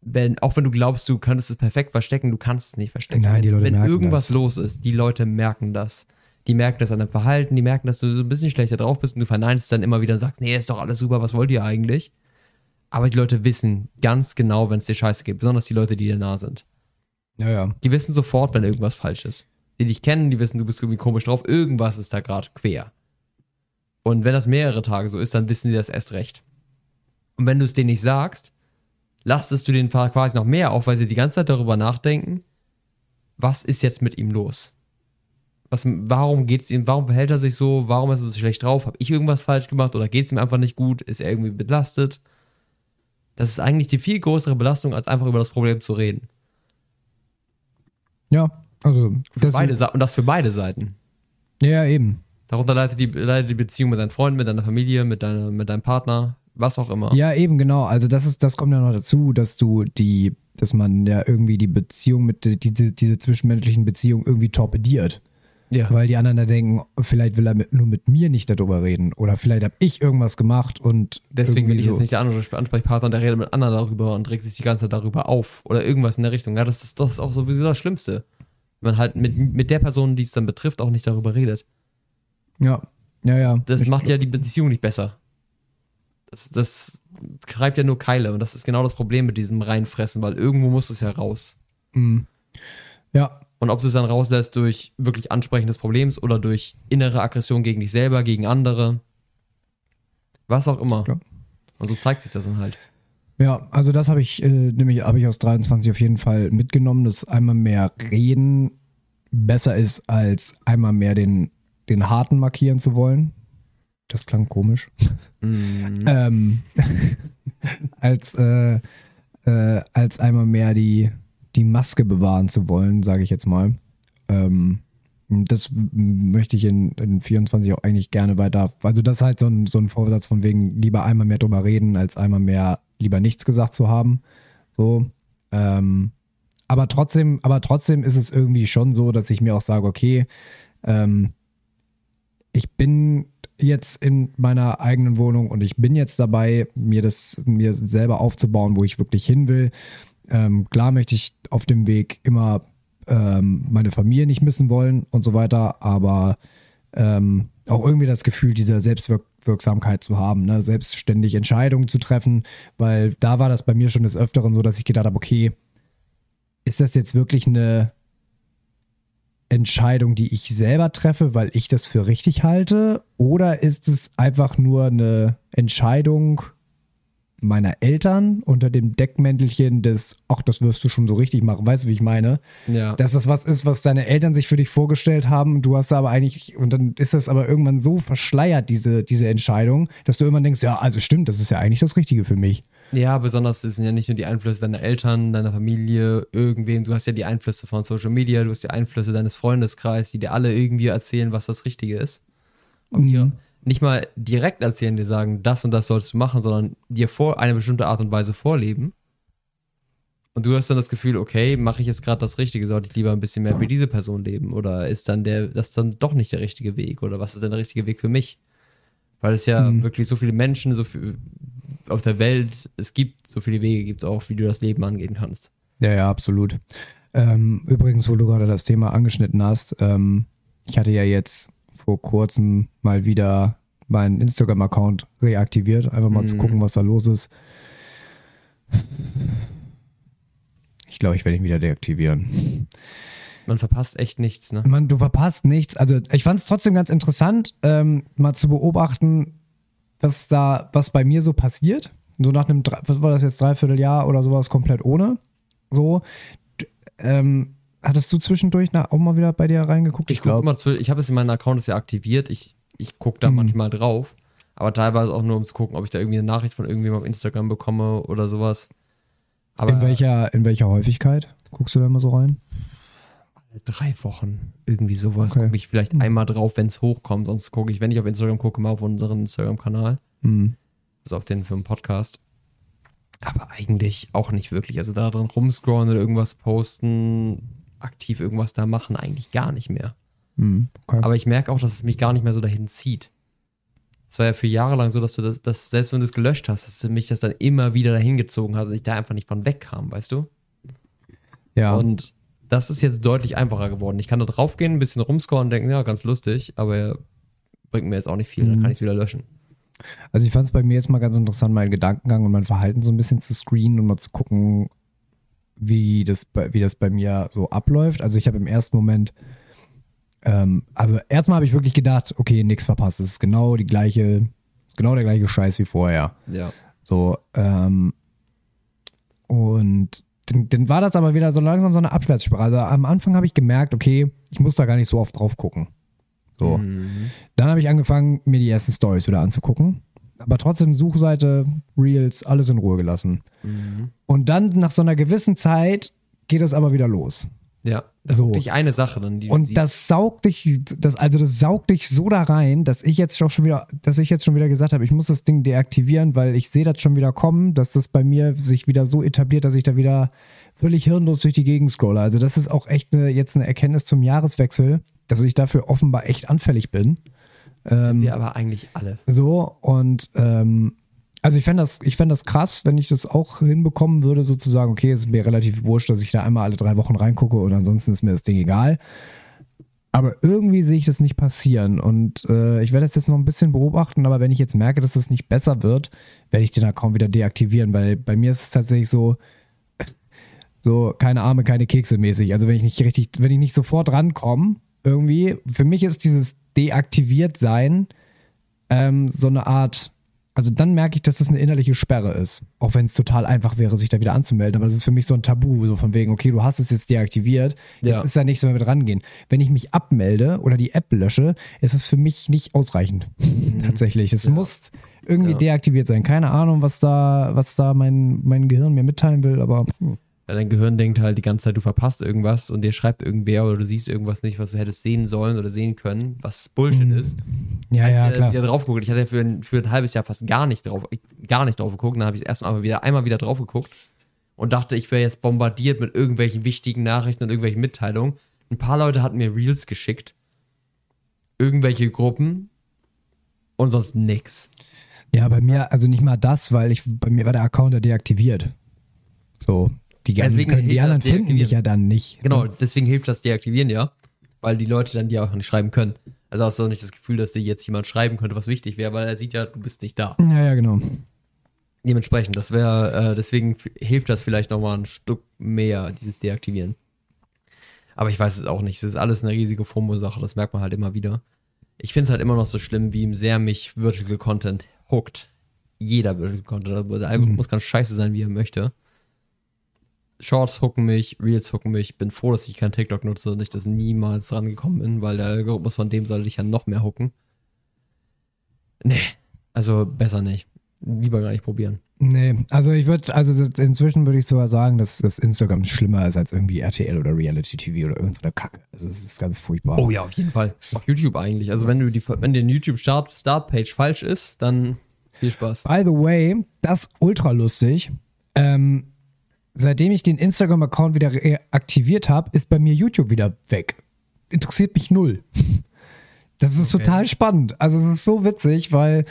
wenn, auch wenn du glaubst, du könntest es perfekt verstecken, du kannst es nicht verstecken. Nein, die Leute wenn merken irgendwas das. los ist, die Leute merken das. Die merken das an deinem Verhalten, die merken, dass du so ein bisschen schlechter drauf bist und du verneinst dann immer wieder und sagst, nee, ist doch alles super, was wollt ihr eigentlich? Aber die Leute wissen ganz genau, wenn es dir scheiße geht, besonders die Leute, die dir nah sind. Ja, ja. Die wissen sofort, wenn irgendwas falsch ist. Die dich kennen, die wissen, du bist irgendwie komisch drauf. Irgendwas ist da gerade quer. Und wenn das mehrere Tage so ist, dann wissen die das erst recht. Und wenn du es denen nicht sagst, lastest du den quasi noch mehr auf, weil sie die ganze Zeit darüber nachdenken, was ist jetzt mit ihm los? Was, warum geht's ihm, warum verhält er sich so? Warum ist er so schlecht drauf? Habe ich irgendwas falsch gemacht oder geht es ihm einfach nicht gut? Ist er irgendwie belastet? Das ist eigentlich die viel größere Belastung, als einfach über das Problem zu reden. Ja, also. Für Das, beide, und das für beide Seiten. ja, eben. Darunter leidet die, leidet die Beziehung mit deinen Freunden, mit deiner Familie, mit, deiner, mit deinem Partner, was auch immer. Ja, eben, genau. Also das ist, das kommt ja noch dazu, dass du die, dass man ja irgendwie die Beziehung mit, diese, diese zwischenmenschlichen Beziehungen irgendwie torpediert. Ja. Weil die anderen da denken, vielleicht will er mit, nur mit mir nicht darüber reden. Oder vielleicht habe ich irgendwas gemacht und Deswegen bin ich jetzt so. nicht der andere Ansprechpartner und der redet mit anderen darüber und regt sich die ganze Zeit darüber auf oder irgendwas in der Richtung. Ja, das ist, das ist auch sowieso das Schlimmste. Wenn man halt mit, mit der Person, die es dann betrifft, auch nicht darüber redet. Ja, ja, ja. Das Ich- macht ja die Beziehung nicht besser. Das, das treibt ja nur Keile und das ist genau das Problem mit diesem Reinfressen, weil irgendwo muss es ja raus. Mhm. Ja, Und ob du es dann rauslässt durch wirklich Ansprechen des Problems oder durch innere Aggression gegen dich selber, gegen andere, was auch immer. Klar. Und so zeigt sich das dann halt. Ja, also das habe ich, äh, nämlich habe ich aus 23 auf jeden Fall mitgenommen, dass einmal mehr reden besser ist, als einmal mehr den, den harten markieren zu wollen. Das klang komisch. Mhm. ähm, als, äh, äh, als einmal mehr die, die Maske bewahren zu wollen, sage ich jetzt mal. Ähm, das möchte ich in, in 24 auch eigentlich gerne weiter. Also, das ist halt so ein, so ein Vorsatz von wegen, lieber einmal mehr drüber reden, als einmal mehr lieber nichts gesagt zu haben. So. Ähm, aber trotzdem, aber trotzdem ist es irgendwie schon so, dass ich mir auch sage, okay, ähm, ich bin jetzt in meiner eigenen Wohnung und ich bin jetzt dabei, mir das mir selber aufzubauen, wo ich wirklich hin will. Ähm, klar möchte ich auf dem Weg immer ähm, meine Familie nicht missen wollen und so weiter, aber ähm, auch irgendwie das Gefühl dieser Selbstwirksamkeit zu haben, ne? selbstständig Entscheidungen zu treffen, weil da war das bei mir schon des Öfteren so, dass ich gedacht habe, okay, ist das jetzt wirklich eine Entscheidung, die ich selber treffe, weil ich das für richtig halte? Oder ist es einfach nur eine Entscheidung meiner Eltern unter dem Deckmäntelchen des, ach, das wirst du schon so richtig machen, weißt du, wie ich meine? Ja. Dass das was ist, was deine Eltern sich für dich vorgestellt haben, du hast aber eigentlich, und dann ist das aber irgendwann so verschleiert, diese, diese Entscheidung, dass du irgendwann denkst, ja, also stimmt, das ist ja eigentlich das Richtige für mich. Ja, besonders es sind ja nicht nur die Einflüsse deiner Eltern, deiner Familie, irgendwem. Du hast ja die Einflüsse von Social Media, du hast die Einflüsse deines Freundeskreises, die dir alle irgendwie erzählen, was das Richtige ist. Und ihr nicht mal direkt erzählen, dir sagen, das und das sollst du machen, sondern dir vor eine bestimmte Art und Weise vorleben. Und du hast dann das Gefühl, okay, mache ich jetzt gerade das Richtige, sollte ich lieber ein bisschen mehr wie diese Person leben? Oder ist dann der, das dann doch nicht der richtige Weg? Oder was ist denn der richtige Weg für mich? Weil es ja Mhm. wirklich so viele Menschen, so viel auf der Welt, es gibt so viele Wege, gibt es auch, wie du das Leben angehen kannst. Ja, ja, absolut. Ähm, übrigens, wo du gerade das Thema angeschnitten hast, ähm, ich hatte ja jetzt vor kurzem mal wieder meinen Instagram-Account reaktiviert, einfach mal zu Mhm. gucken, was da los ist. Ich glaube, ich werde ihn wieder deaktivieren. Man verpasst echt nichts, ne? Man, du verpasst nichts. Also ich fand es trotzdem ganz interessant, ähm, mal zu beobachten, was da, was bei mir so passiert. So nach einem, was war das jetzt, Dreivierteljahr oder sowas, komplett ohne. So. Ähm, hattest du zwischendurch auch mal wieder bei dir reingeguckt? Ich gucke glaub. mal, zu- ich habe es in meinem Account ist ja aktiviert, ich, ich gucke da Mhm. manchmal drauf, aber teilweise auch nur, um zu gucken, ob ich da irgendwie eine Nachricht von irgendjemandem auf Instagram bekomme oder sowas. Aber in, welcher, in welcher Häufigkeit guckst du da immer so rein? drei Wochen, irgendwie sowas, Okay. gucke ich vielleicht Mhm. einmal drauf, wenn es hochkommt, sonst gucke ich, wenn ich auf Instagram gucke, mal auf unseren Instagram-Kanal. Hm. also auf den für den Podcast. Aber eigentlich auch nicht wirklich. Also da drin rumscrollen oder irgendwas posten, aktiv irgendwas da machen, eigentlich gar nicht mehr. Hm. Okay. Aber ich merke auch, dass es mich gar nicht mehr so dahin zieht. Es war ja für Jahre lang so, dass du das, dass selbst wenn du es gelöscht hast, dass mich das dann immer wieder dahin gezogen hat und ich da einfach nicht von wegkam, weißt du? ja. Und das ist jetzt deutlich einfacher geworden. Ich kann da draufgehen, ein bisschen rumscrollen und denken, ja, ganz lustig, aber bringt mir jetzt auch nicht viel, dann Mhm. kann ich es wieder löschen. Also ich fand es bei mir jetzt mal ganz interessant, meinen Gedankengang und mein Verhalten so ein bisschen zu screenen und mal zu gucken, wie das bei, wie das bei mir so abläuft. Also ich habe im ersten Moment, ähm, also erstmal habe ich wirklich gedacht, okay, nichts verpasst. Es ist genau die gleiche, genau der gleiche Scheiß wie vorher. Ja. So, ähm, und dann, dann war das aber wieder so langsam so eine Abwärtsspirale. Also am Anfang habe ich gemerkt, okay, ich muss da gar nicht so oft drauf gucken. So. Mhm. Dann habe ich angefangen, mir die ersten Stories wieder anzugucken. Aber trotzdem Suchseite, Reels, alles in Ruhe gelassen. Mhm. Und dann nach so einer gewissen Zeit geht es aber wieder los. Ja, das So. ist wirklich eine Sache dann, die du Und siehst. das saugt dich, das, also das saugt dich so da rein, dass ich jetzt schon wieder, dass ich jetzt schon wieder gesagt habe, ich muss das Ding deaktivieren, weil ich sehe das schon wieder kommen, dass das bei mir sich wieder so etabliert, dass ich da wieder völlig hirnlos durch die Gegend scrolle. Also das ist auch echt eine, jetzt eine Erkenntnis zum Jahreswechsel, dass ich dafür offenbar echt anfällig bin. Sind wir aber eigentlich alle. So, und ähm, also ich fände das, ich fänd das krass, wenn ich das auch hinbekommen würde, sozusagen, okay, es ist mir relativ wurscht, dass ich da einmal alle drei Wochen reingucke und ansonsten ist mir das Ding egal. Aber irgendwie sehe ich das nicht passieren. Und äh, ich werde das jetzt noch ein bisschen beobachten, aber wenn ich jetzt merke, dass es nicht besser wird, werde ich den Account wieder deaktivieren, weil bei mir ist es tatsächlich so, so keine Arme, keine Kekse mäßig. Also wenn ich nicht richtig, wenn ich nicht sofort rankomme, irgendwie, für mich ist dieses deaktiviert sein ähm, so eine Art, also dann merke ich, dass das eine innerliche Sperre ist. Auch wenn es total einfach wäre, sich da wieder anzumelden. Aber das ist für mich so ein Tabu, so von wegen, okay, du hast es jetzt deaktiviert, jetzt Ja. ist da nichts mehr mit rangehen. Wenn ich mich abmelde oder die App lösche, ist es für mich nicht ausreichend. Tatsächlich. Es muss irgendwie Ja. deaktiviert sein. Keine Ahnung, was da, was da mein, mein Gehirn mir mitteilen will, aber hm. Weil dein Gehirn denkt halt die ganze Zeit, du verpasst irgendwas und dir schreibt irgendwer oder du siehst irgendwas nicht, was du hättest sehen sollen oder sehen können, was Bullshit ist. ja, Als ja, ich, klar. drauf geguckt. Ich hatte ja für ein, für ein halbes Jahr fast gar nicht drauf, gar nicht drauf geguckt. Dann habe ich erst mal wieder einmal wieder drauf geguckt und dachte, ich wäre jetzt bombardiert mit irgendwelchen wichtigen Nachrichten und irgendwelchen Mitteilungen. Ein paar Leute hatten mir Reels geschickt, irgendwelche Gruppen und sonst nix. Ja, bei mir, also nicht mal das, weil ich, bei mir war der Account ja deaktiviert. So. Die, Deswegen können, die anderen finden mich ja dann nicht. Genau, deswegen hilft das Deaktivieren ja, weil die Leute dann dir auch nicht schreiben können. Also hast du auch nicht das Gefühl, dass dir jetzt jemand schreiben könnte, was wichtig wäre, weil er sieht ja, du bist nicht da. Ja, ja, genau. Dementsprechend, das wäre, äh, deswegen hilft das vielleicht nochmal ein Stück mehr, dieses Deaktivieren. Aber ich weiß es auch nicht. Es ist alles eine riesige FOMO-Sache, das merkt man halt immer wieder. Ich finde es halt immer noch so schlimm, wie sehr mich Vertical Content hookt. Jeder Vertical Content. Also Der Algorithmus kann scheiße sein, wie er möchte. Shorts hooken mich, Reels hooken mich. Bin froh, dass ich kein TikTok nutze und ich das niemals rangekommen bin, weil der Algorithmus von dem soll dich ja noch mehr hooken. Nee, also besser nicht. Lieber gar nicht probieren. Nee, also ich würde, also inzwischen würde ich sogar sagen, dass das Instagram schlimmer ist als irgendwie RTL oder Reality TV oder irgendeine Kacke. Also es ist ganz furchtbar. Oh ja, auf jeden Fall. Auf YouTube eigentlich. Also wenn du die, wenn die YouTube Start, Startpage falsch ist, dann viel Spaß. By the way, das ist ultra lustig. Ähm, seitdem ich den Instagram-Account wieder reaktiviert habe, ist bei mir YouTube wieder weg. Interessiert mich null. Das ist Okay. total spannend. Also es ist so witzig, weil,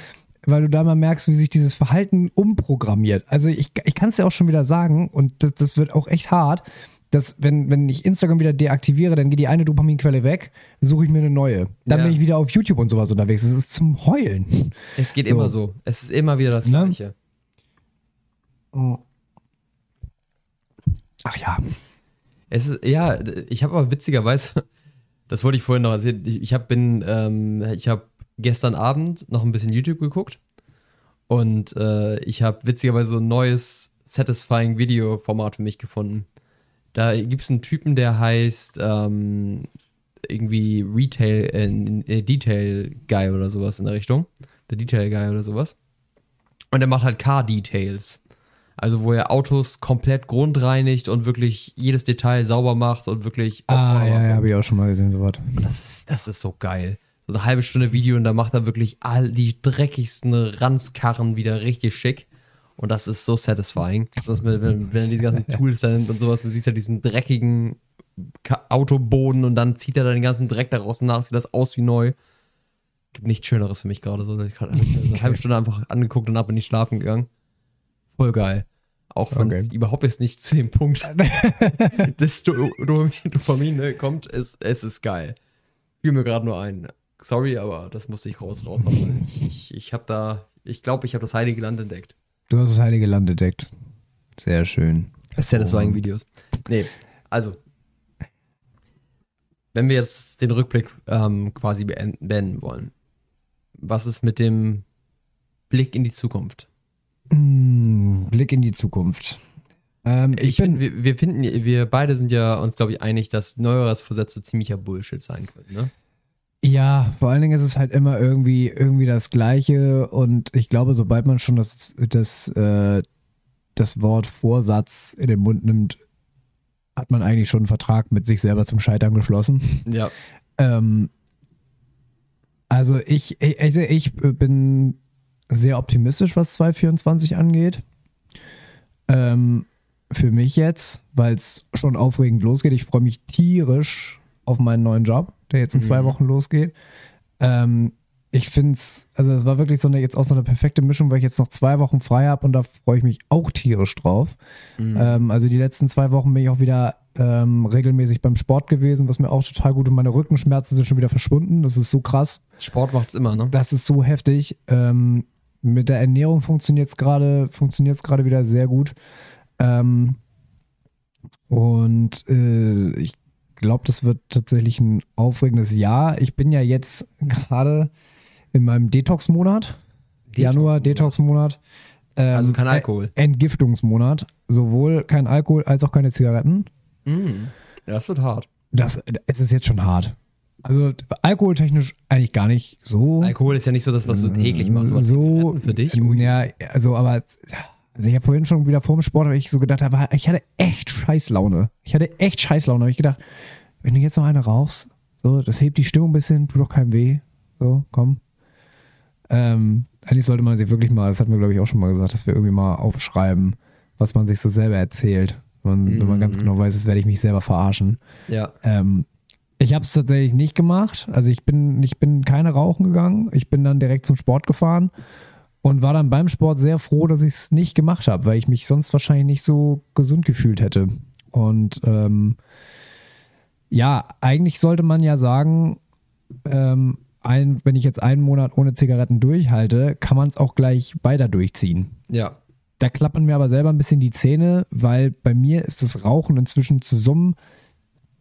weil du da mal merkst, wie sich dieses Verhalten umprogrammiert. Also ich, ich kann es ja auch schon wieder sagen und das, das wird auch echt hart, dass wenn, wenn ich Instagram wieder deaktiviere, dann geht die eine Dopaminquelle weg, suche ich mir eine neue. Dann Ja. bin ich wieder auf YouTube und sowas unterwegs. Das ist zum Heulen. Es geht So. immer so. Es ist immer wieder das Ne? Gleiche. Ach ja. Es ist, ja, ich habe aber witzigerweise, das wollte ich vorhin noch erzählen, ich, ich habe ähm, ich gestern Abend noch ein bisschen YouTube geguckt und äh, ich habe witzigerweise so ein neues satisfying Video-Format für mich gefunden. Da gibt es einen Typen, der heißt ähm, irgendwie Retail, äh, äh, Detail Guy oder sowas in der Richtung. The Detail Guy oder sowas. Und er macht halt Car Details. Also wo er Autos komplett grundreinigt und wirklich jedes Detail sauber macht und wirklich Ah, ja, ja, habe ich auch schon mal gesehen, sowas. und das ist, das ist so geil. So eine halbe Stunde Video und da macht er wirklich all die dreckigsten Ranzkarren wieder richtig schick. Und das ist so satisfying. Das mit, wenn, wenn er diese ganzen Tools nimmt und sowas, du siehst ja diesen dreckigen Autoboden und dann zieht er da den ganzen Dreck daraus und nach sieht das aus wie neu. Gibt nichts Schöneres für mich gerade so. Ich habe eine halbe Stunde einfach angeguckt und ab bin ich schlafen gegangen. Voll geil. Auch wenn es Okay. überhaupt jetzt nicht zu dem Punkt des Do Do Dopamin ne, kommt, es, es ist geil. Fiel mir gerade nur ein. Sorry, aber das musste ich raus, weil Ich, ich, ich habe da, ich glaube, ich habe das heilige Land entdeckt. Du hast das Heilige Land entdeckt. Sehr schön. Satisfying Videos. Nee, also. Wenn wir jetzt den Rückblick ähm, quasi beenden, beenden wollen, was ist mit dem Blick in die Zukunft? Mm, Blick in die Zukunft. Ähm, Ich, finde, wir, wir finden, wir beide sind ja uns, glaube ich, einig, dass Neujahrsvorsätze ziemlicher Bullshit sein können, ne? Ja, vor allen Dingen ist es halt immer irgendwie, irgendwie das Gleiche und ich glaube, sobald man schon das, das, äh, das Wort Vorsatz in den Mund nimmt, hat man eigentlich schon einen Vertrag mit sich selber zum Scheitern geschlossen. Ja. Ähm, also ich, ich, also ich bin sehr optimistisch, was 2024 angeht. Ähm, für mich jetzt, weil es schon aufregend losgeht. Ich freue mich tierisch auf meinen neuen Job, der jetzt in zwei Mhm. Wochen losgeht. Ähm, ich finde es, also es war wirklich so eine, jetzt auch so eine perfekte Mischung, weil ich jetzt noch zwei Wochen frei habe und da freue ich mich auch tierisch drauf. Mhm. Ähm, also die letzten zwei Wochen bin ich auch wieder ähm, regelmäßig beim Sport gewesen, was mir auch total gut und meine Rückenschmerzen sind schon wieder verschwunden. Das ist so krass. Sport macht es immer, ne? Das ist so heftig. Ähm, mit der Ernährung funktioniert es gerade, funktioniert es gerade wieder sehr gut. Ähm, und äh, ich glaube, das wird tatsächlich ein aufregendes Jahr. Ich bin ja jetzt gerade in meinem Detox-Monat. Januar, Detox-Monat. Ähm, Also kein Alkohol. Entgiftungsmonat. Sowohl kein Alkohol als auch keine Zigaretten. Ja, das wird hart. Das, es ist jetzt schon hart. Also alkoholtechnisch eigentlich gar nicht so. Alkohol ist ja nicht so das, was du täglich machst. aber so für dich? Ja, also aber also ich habe vorhin schon wieder vor dem Sport, hab ich so gedacht, aber ich hatte echt Scheißlaune. Ich hatte echt Scheißlaune. Hab ich gedacht, wenn du jetzt noch eine rauchst, so, das hebt die Stimmung ein bisschen, tut doch keinem weh. So, komm. Ähm, eigentlich sollte man sich wirklich mal, das hatten wir glaube ich auch schon mal gesagt, dass wir irgendwie mal aufschreiben, was man sich so selber erzählt. Und wenn man ganz Mhm. genau weiß, das werde ich mich selber verarschen. Ja. Ähm, ich habe es tatsächlich nicht gemacht. Also ich bin, ich bin keine rauchen gegangen. Ich bin dann direkt zum Sport gefahren und war dann beim Sport sehr froh, dass ich es nicht gemacht habe, weil ich mich sonst wahrscheinlich nicht so gesund gefühlt hätte. Und ähm, ja, eigentlich sollte man ja sagen, ähm, ein, wenn ich jetzt einen Monat ohne Zigaretten durchhalte, kann man es auch gleich weiter durchziehen. Ja. Da klappern mir aber selber ein bisschen die Zähne, weil bei mir ist das Rauchen inzwischen zu so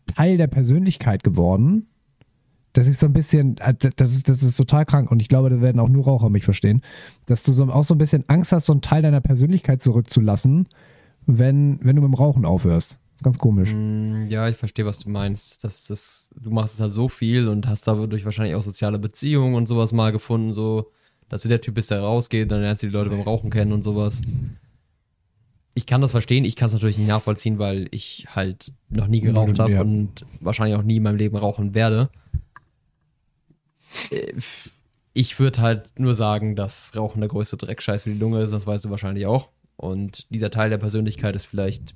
Teil der Persönlichkeit geworden, dass ich so ein bisschen, äh, das ist, das ist total krank und ich glaube, da werden auch nur Raucher mich verstehen, dass du so, auch so ein bisschen Angst hast, so einen Teil deiner Persönlichkeit zurückzulassen, wenn, wenn du mit dem Rauchen aufhörst. Das ist ganz komisch. Mm, Ja, ich verstehe, was du meinst. Das, das, du machst es halt so viel und hast dadurch wahrscheinlich auch soziale Beziehungen und sowas mal gefunden, so, dass du der Typ bist, der rausgeht, dann lernst du die Leute beim Rauchen kennen und sowas. Ich kann das verstehen, ich kann es natürlich nicht nachvollziehen, weil ich halt noch nie geraucht habe Ja. und wahrscheinlich auch nie in meinem Leben rauchen werde. Äh, Ich würde halt nur sagen, dass Rauchen der größte Dreckscheiß für die Lunge ist, das weißt du wahrscheinlich auch. Und dieser Teil der Persönlichkeit ist vielleicht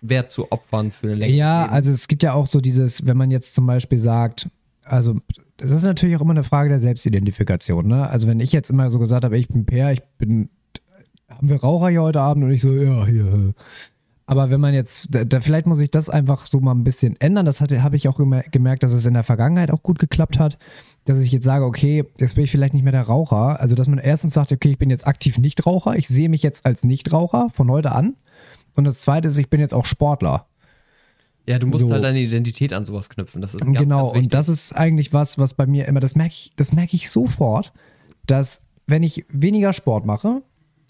wert zu opfern für eine längere Ja, also es gibt ja auch so dieses, wenn man jetzt zum Beispiel sagt, also das ist natürlich auch immer eine Frage der Selbstidentifikation, ne? Also wenn ich jetzt immer so gesagt habe, ich bin Per, ich bin, haben wir Raucher hier heute Abend und ich so, ja, hier. Aber wenn man jetzt, da, da vielleicht muss ich das einfach so mal ein bisschen ändern. Das hatte, habe ich auch immer gemerkt, dass es in der Vergangenheit auch gut geklappt hat, dass ich jetzt sage, okay, jetzt bin ich vielleicht nicht mehr der Raucher. Also dass man erstens sagt, okay, ich bin jetzt aktiv Nichtraucher, ich sehe mich jetzt als Nichtraucher von heute an. Und das zweite ist, ich bin jetzt auch Sportler. Ja, du musst So. halt deine Identität an sowas knüpfen. Das ist ganz, genau, ganz und das ist eigentlich was, was bei mir immer, das merke ich, das merke ich sofort, dass wenn ich weniger Sport mache,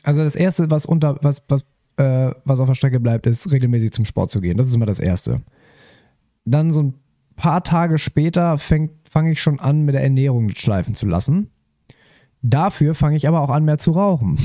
also das erste, was unter, was, was, äh, was auf der Strecke bleibt, ist regelmäßig zum Sport zu gehen. Das ist immer das Erste. Dann so ein paar Tage später fange ich schon an, mit der Ernährung schleifen zu lassen. Dafür fange ich aber auch an, mehr zu rauchen.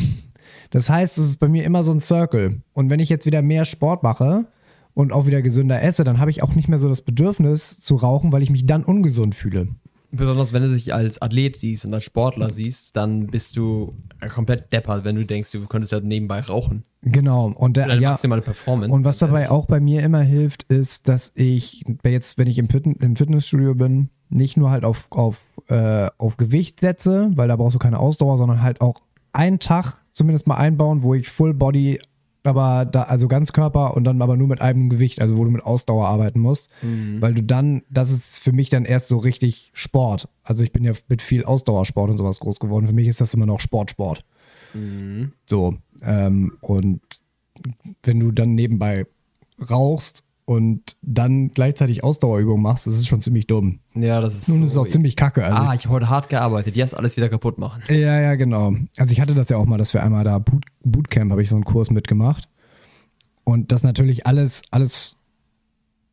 Das heißt, es ist bei mir immer so ein Circle. Und wenn ich jetzt wieder mehr Sport mache und auch wieder gesünder esse, dann habe ich auch nicht mehr so das Bedürfnis zu rauchen, weil ich mich dann ungesund fühle. Besonders wenn du dich als Athlet siehst und als Sportler siehst, dann bist du komplett deppert, wenn du denkst, du könntest ja nebenbei rauchen. Genau. Und der, Deine ja, maximale Performance. und was dabei auch bei mir immer hilft, ist, dass ich jetzt, wenn ich im, Fit im Fitnessstudio bin, nicht nur halt auf, auf, äh, auf Gewicht setze, weil da brauchst du keine Ausdauer, sondern halt auch einen Tag zumindest mal einbauen, wo ich Full Body, aber da, also Ganzkörper und dann aber nur mit einem Gewicht, also wo du mit Ausdauer arbeiten musst, weil du dann, das ist für mich dann erst so richtig Sport. Also ich bin ja mit viel Ausdauersport und sowas groß geworden. Für mich ist das immer noch Sport, Sport. So, ähm, und wenn du dann nebenbei rauchst und dann gleichzeitig Ausdauerübungen machst, das ist schon ziemlich dumm. Ja, das ist Nun so. ist es auch ziemlich kacke. Also ah, ich habe heute hart gearbeitet, jetzt alles wieder kaputt machen. ja, ja, genau. Also ich hatte das ja auch mal, dass wir einmal da Boot, Bootcamp habe ich so einen Kurs mitgemacht. Und das natürlich alles, alles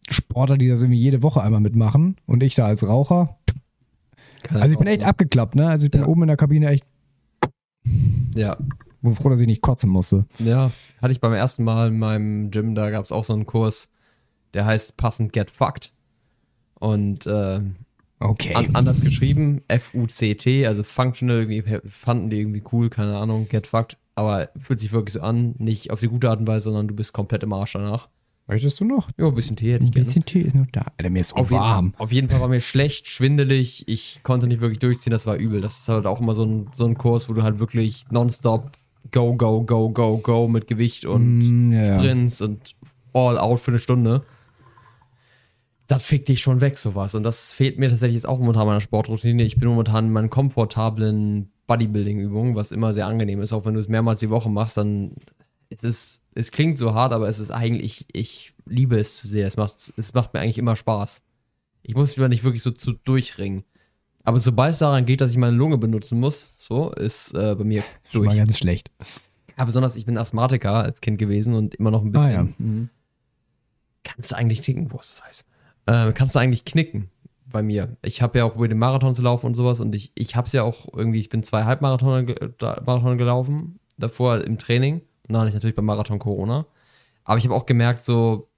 Sportler, die das irgendwie jede Woche einmal mitmachen. Und ich da als Raucher. Kann Also ich bin echt sein. abgeklappt, ne? Also ich bin Ja. oben in der Kabine echt Ja, froh, dass ich nicht kotzen musste. Ja, hatte ich beim ersten Mal in meinem Gym, da gab es auch so einen Kurs, der heißt passend Get Fucked. Und äh, Okay. an, anders geschrieben, F-U-C-T, also Functional, irgendwie fanden die irgendwie cool, keine Ahnung, Get Fucked. Aber fühlt sich wirklich so an, nicht auf die gute Art und Weise, sondern du bist komplett im Arsch danach. Möchtest du noch? Ja, ein bisschen Tee hätte Ein ich gerne. bisschen Tee ist noch da. Alter, mir ist Auf jeden, warm. auf jeden Fall war mir schlecht, schwindelig. Ich konnte nicht wirklich durchziehen, das war übel. Das ist halt auch immer so ein, so ein Kurs, wo du halt wirklich nonstop go, go, go, go, go mit Gewicht und Mm, ja, ja. Sprints und all out für eine Stunde. Das fickt dich schon weg, sowas. Und das fehlt mir tatsächlich jetzt auch momentan in meiner Sportroutine. Ich bin momentan in meinen komfortablen Bodybuilding-Übungen, was immer sehr angenehm ist. Auch wenn du es mehrmals die Woche machst, dann es ist, es klingt so hart, aber es ist eigentlich, ich liebe es zu sehr. Es macht, es macht mir eigentlich immer Spaß. Ich muss mich aber nicht wirklich so zu durchringen. Aber sobald es daran geht, dass ich meine Lunge benutzen muss, so, ist äh, bei mir durch. mal ganz schlecht. Ja, besonders, ich bin Asthmatiker als Kind gewesen und immer noch ein bisschen. Ah, ja. Mhm. Kannst du eigentlich knicken? Wo ist das heiß? Äh, kannst du eigentlich knicken bei mir? Ich habe ja auch über den Marathon zu laufen und sowas und ich, ich habe es ja auch irgendwie, ich bin zwei Halbmarathon da- Marathon gelaufen, davor im Training und dann hatte ich natürlich beim Marathon Corona. Aber ich habe auch gemerkt, so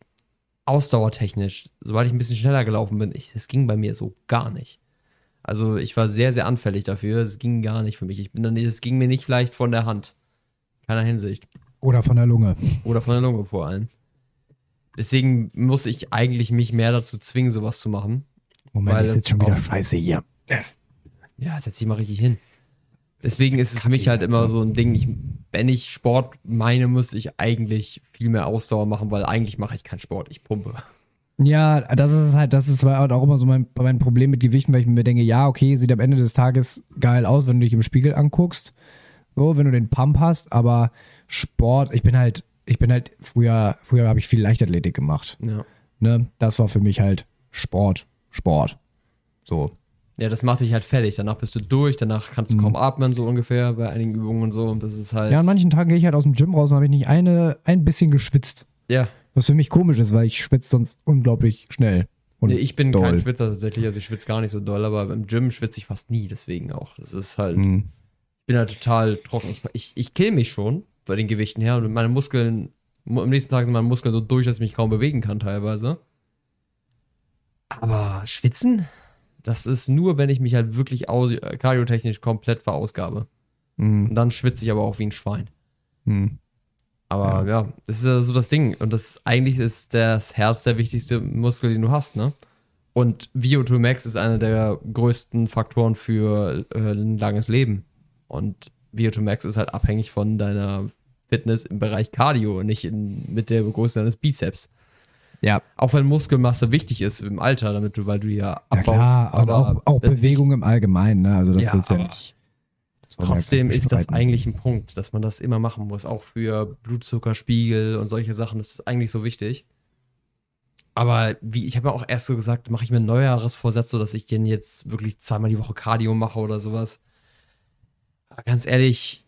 ausdauertechnisch, sobald ich ein bisschen schneller gelaufen bin, ich, das ging bei mir so gar nicht. Also ich war sehr, sehr anfällig dafür. Es ging gar nicht für mich. Ich bin dann, es ging mir nicht leicht von der Hand. Keiner Hinsicht. Oder von der Lunge. Oder von der Lunge vor allem. Deswegen muss ich eigentlich mich mehr dazu zwingen, sowas zu machen. Moment, ich sitze schon wieder scheiße hier. Ja, setz dich mal richtig hin. Deswegen ist es für mich halt immer so ein Ding, ich, wenn ich Sport meine, muss ich eigentlich viel mehr Ausdauer machen, weil eigentlich mache ich keinen Sport, ich pumpe. Ja, das ist halt, das ist halt auch immer so mein, mein Problem mit Gewichten, weil ich mir denke, ja, okay, sieht am Ende des Tages geil aus, wenn du dich im Spiegel anguckst. So, wenn du den Pump hast, aber Sport, ich bin halt, ich bin halt, früher, früher habe ich viel Leichtathletik gemacht. Ja. Ne? Das war für mich halt Sport. Sport. So. Ja, das macht dich halt fertig. Danach bist du durch, danach kannst du kaum atmen, so ungefähr, bei einigen Übungen und so. Und das ist halt. Mhm. Ja, an manchen Tagen gehe ich halt aus dem Gym raus und habe ich nicht eine, ein bisschen geschwitzt. ja. Was für mich komisch ist, weil ich schwitze sonst unglaublich schnell. Und Nee, ich bin doll. kein Schwitzer tatsächlich, also ich schwitze gar nicht so doll, aber im Gym schwitze ich fast nie, deswegen auch. Das ist halt. Mhm. Ich bin halt total trocken. Ich, ich, ich kill mich schon bei den Gewichten her und meine Muskeln, mu- am nächsten Tag sind meine Muskeln so durch, dass ich mich kaum bewegen kann teilweise. Aber schwitzen, das ist nur, wenn ich mich halt wirklich aus, äh, kardiotechnisch komplett verausgabe. Mhm. Und dann schwitze ich aber auch wie ein Schwein. Mhm. Aber ja, das ist ja so das Ding. Und das eigentlich ist das Herz der wichtigste Muskel, den du hast, ne? Und VO2 Max ist einer der größten Faktoren für äh, ein langes Leben. Und VO2 Max ist halt abhängig von deiner Fitness im Bereich Cardio und nicht in, mit der Größe deines Bizeps. Ja, Auch wenn Muskelmasse wichtig ist im Alter, damit du, weil du ja ja abbaust. klar, aber auch, auch Bewegung im Allgemeinen, ne? Also das Ja, willst du ja nicht. Trotzdem ja ist das eigentlich ein Punkt, dass man das immer machen muss, auch für Blutzuckerspiegel und solche Sachen. Das ist eigentlich so wichtig. Aber wie, ich habe ja auch erst so gesagt, mache ich mir einen Neujahresvorsatz, so dass ich den jetzt wirklich zweimal die Woche Cardio mache oder sowas. Ganz ehrlich,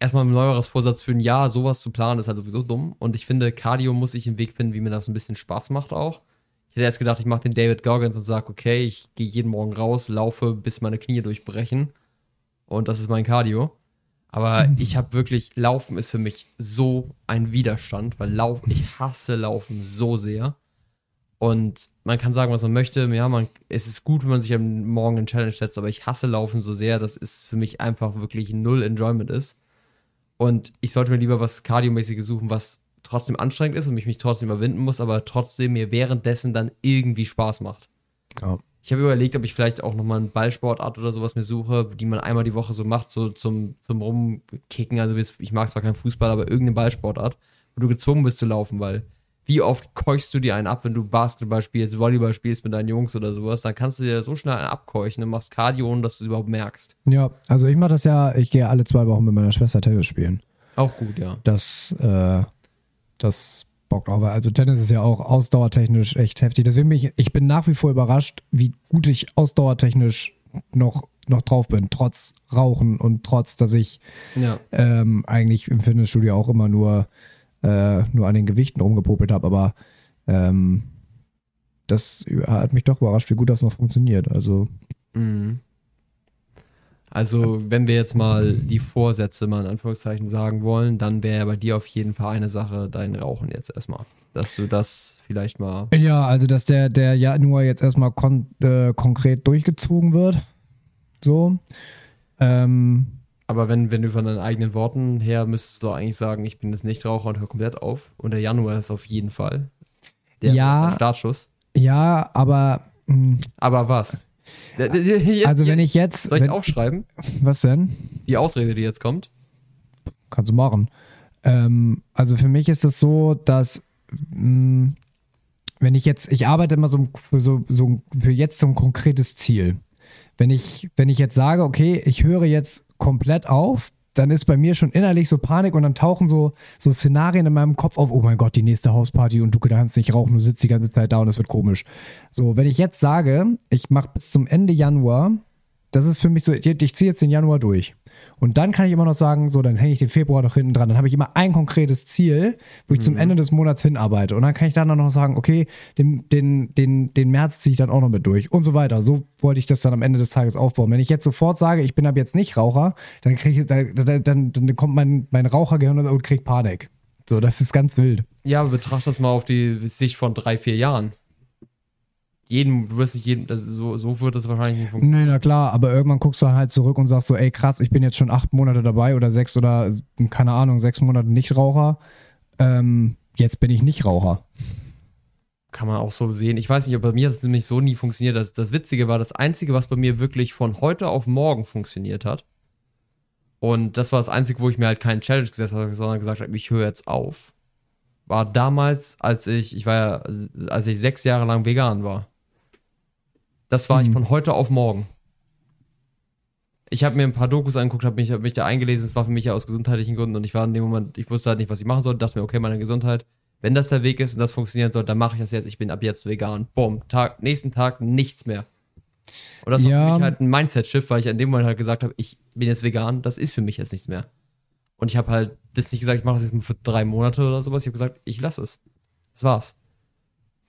erstmal einen Neujahresvorsatz für ein Jahr sowas zu planen, ist halt sowieso dumm. Und ich finde, Cardio muss ich einen Weg finden, wie mir das ein bisschen Spaß macht auch. Ich hätte erst gedacht, ich mache den David Goggins und sage, okay, ich gehe jeden Morgen raus, laufe, bis meine Knie durchbrechen. Und das ist mein Cardio. Aber ich habe wirklich, Laufen ist für mich so ein Widerstand, weil Lauf, ich hasse Laufen so sehr. Und man kann sagen, was man möchte. Ja, man, es ist gut, wenn man sich am Morgen eine Challenge setzt, aber ich hasse Laufen so sehr, dass es für mich einfach wirklich null Enjoyment ist. Und ich sollte mir lieber was Kardiomäßiges suchen, was trotzdem anstrengend ist und mich, mich trotzdem überwinden muss, aber trotzdem mir währenddessen dann irgendwie Spaß macht. Ja. Ich habe überlegt, ob ich vielleicht auch nochmal eine Ballsportart oder sowas mir suche, die man einmal die Woche so macht, so zum, zum Rumkicken. Also ich mag zwar keinen Fußball, aber irgendeine Ballsportart, wo du gezwungen bist zu laufen, weil wie oft keuchst du dir einen ab, wenn du Basketball spielst, Volleyball spielst mit deinen Jungs oder sowas, dann kannst du dir so schnell einen abkeuchen und machst Cardio, ohne dass du es überhaupt merkst. Ja, also ich mache das ja, ich gehe alle zwei Wochen mit meiner Schwester Tennis spielen. Auch gut, ja. Das, äh, das bockt auch. Also Tennis ist ja auch ausdauertechnisch echt heftig. Deswegen bin ich, ich bin nach wie vor überrascht, wie gut ich ausdauertechnisch noch, noch drauf bin, trotz Rauchen und trotz, dass ich Ja. ähm, eigentlich im Fitnessstudio auch immer nur äh, nur an den Gewichten rumgepopelt habe, aber ähm, das hat mich doch überrascht, wie gut das noch funktioniert. Also. Mhm. Also, wenn wir jetzt mal die Vorsätze mal in Anführungszeichen sagen wollen, dann wäre bei dir auf jeden Fall eine Sache dein Rauchen jetzt erstmal. Dass du das vielleicht mal. Ja, also dass der, der Januar jetzt erstmal kon äh, konkret durchgezogen wird. So. Ähm, aber wenn, wenn du von deinen eigenen Worten her müsstest du eigentlich sagen, ich bin jetzt Nichtraucher und höre komplett auf. Und der Januar ist auf jeden Fall der, ja, der Startschuss. Ja, aber. Mh, hm. aber was? Jetzt, also wenn ich jetzt. Soll ich wenn, aufschreiben? Was denn? Die Ausrede, die jetzt kommt. Kannst du machen. Ähm, also für mich ist es so, dass mh, hm, wenn ich jetzt, ich arbeite immer so für so, so für jetzt so ein konkretes Ziel. Wenn ich, wenn ich jetzt sage, okay, ich höre jetzt komplett auf, dann ist bei mir schon innerlich so Panik und dann tauchen so, so Szenarien in meinem Kopf auf, oh mein Gott, die nächste Hausparty und du kannst nicht rauchen, du sitzt die ganze Zeit da und es wird komisch. So, wenn ich jetzt sage, ich mache bis zum Ende Januar, das ist für mich so, ich ziehe jetzt den Januar durch. Und dann kann ich immer noch sagen, so, dann hänge ich den Februar noch hinten dran. Dann habe ich immer ein konkretes Ziel, wo ich mhm. zum Ende des Monats hinarbeite. Und dann kann ich dann noch sagen, okay, den, den, den, den März ziehe ich dann auch noch mit durch und so weiter. So wollte ich das dann am Ende des Tages aufbauen. Wenn ich jetzt sofort sage, ich bin ab jetzt nicht Raucher, dann kriege ich, dann, dann, dann kommt mein, mein Rauchergehirn und kriegt Panik. So, das ist ganz wild. Ja, aber betrachte das mal auf die Sicht von drei, vier Jahren jeden, du wirst nicht jeden, das so, so wird das wahrscheinlich nicht funktionieren. Nee, na klar, aber irgendwann guckst du halt zurück und sagst so, ey krass, ich bin jetzt schon acht Monate dabei oder sechs oder keine Ahnung, sechs Monate Nichtraucher. Ähm, jetzt bin ich Nichtraucher. Kann man auch so sehen. Ich weiß nicht, ob bei mir das nämlich so nie funktioniert. Das, das Witzige war, das Einzige, was bei mir wirklich von heute auf morgen funktioniert hat. Und das war das Einzige, wo ich mir halt keinen Challenge gesetzt habe, sondern gesagt habe, ich höre jetzt auf. War damals, als ich, ich war ja, als ich sechs Jahre lang vegan war. Das war mhm. ich von heute auf morgen. Ich habe mir ein paar Dokus angeguckt, habe mich, hab mich da eingelesen. Es war für mich ja aus gesundheitlichen Gründen und ich war in dem Moment, ich wusste halt nicht, was ich machen soll. Dachte mir, okay, meine Gesundheit, wenn das der Weg ist und das funktionieren soll, dann mache ich das jetzt. Ich bin ab jetzt vegan. Bumm, Tag, nächsten Tag nichts mehr. Und das ja. war für mich halt ein Mindset-Shift, weil ich an dem Moment halt gesagt habe, ich bin jetzt vegan, das ist für mich jetzt nichts mehr. Und ich habe halt das nicht gesagt, ich mache das jetzt mal für drei Monate oder sowas. Ich habe gesagt, ich lasse es. Das war's.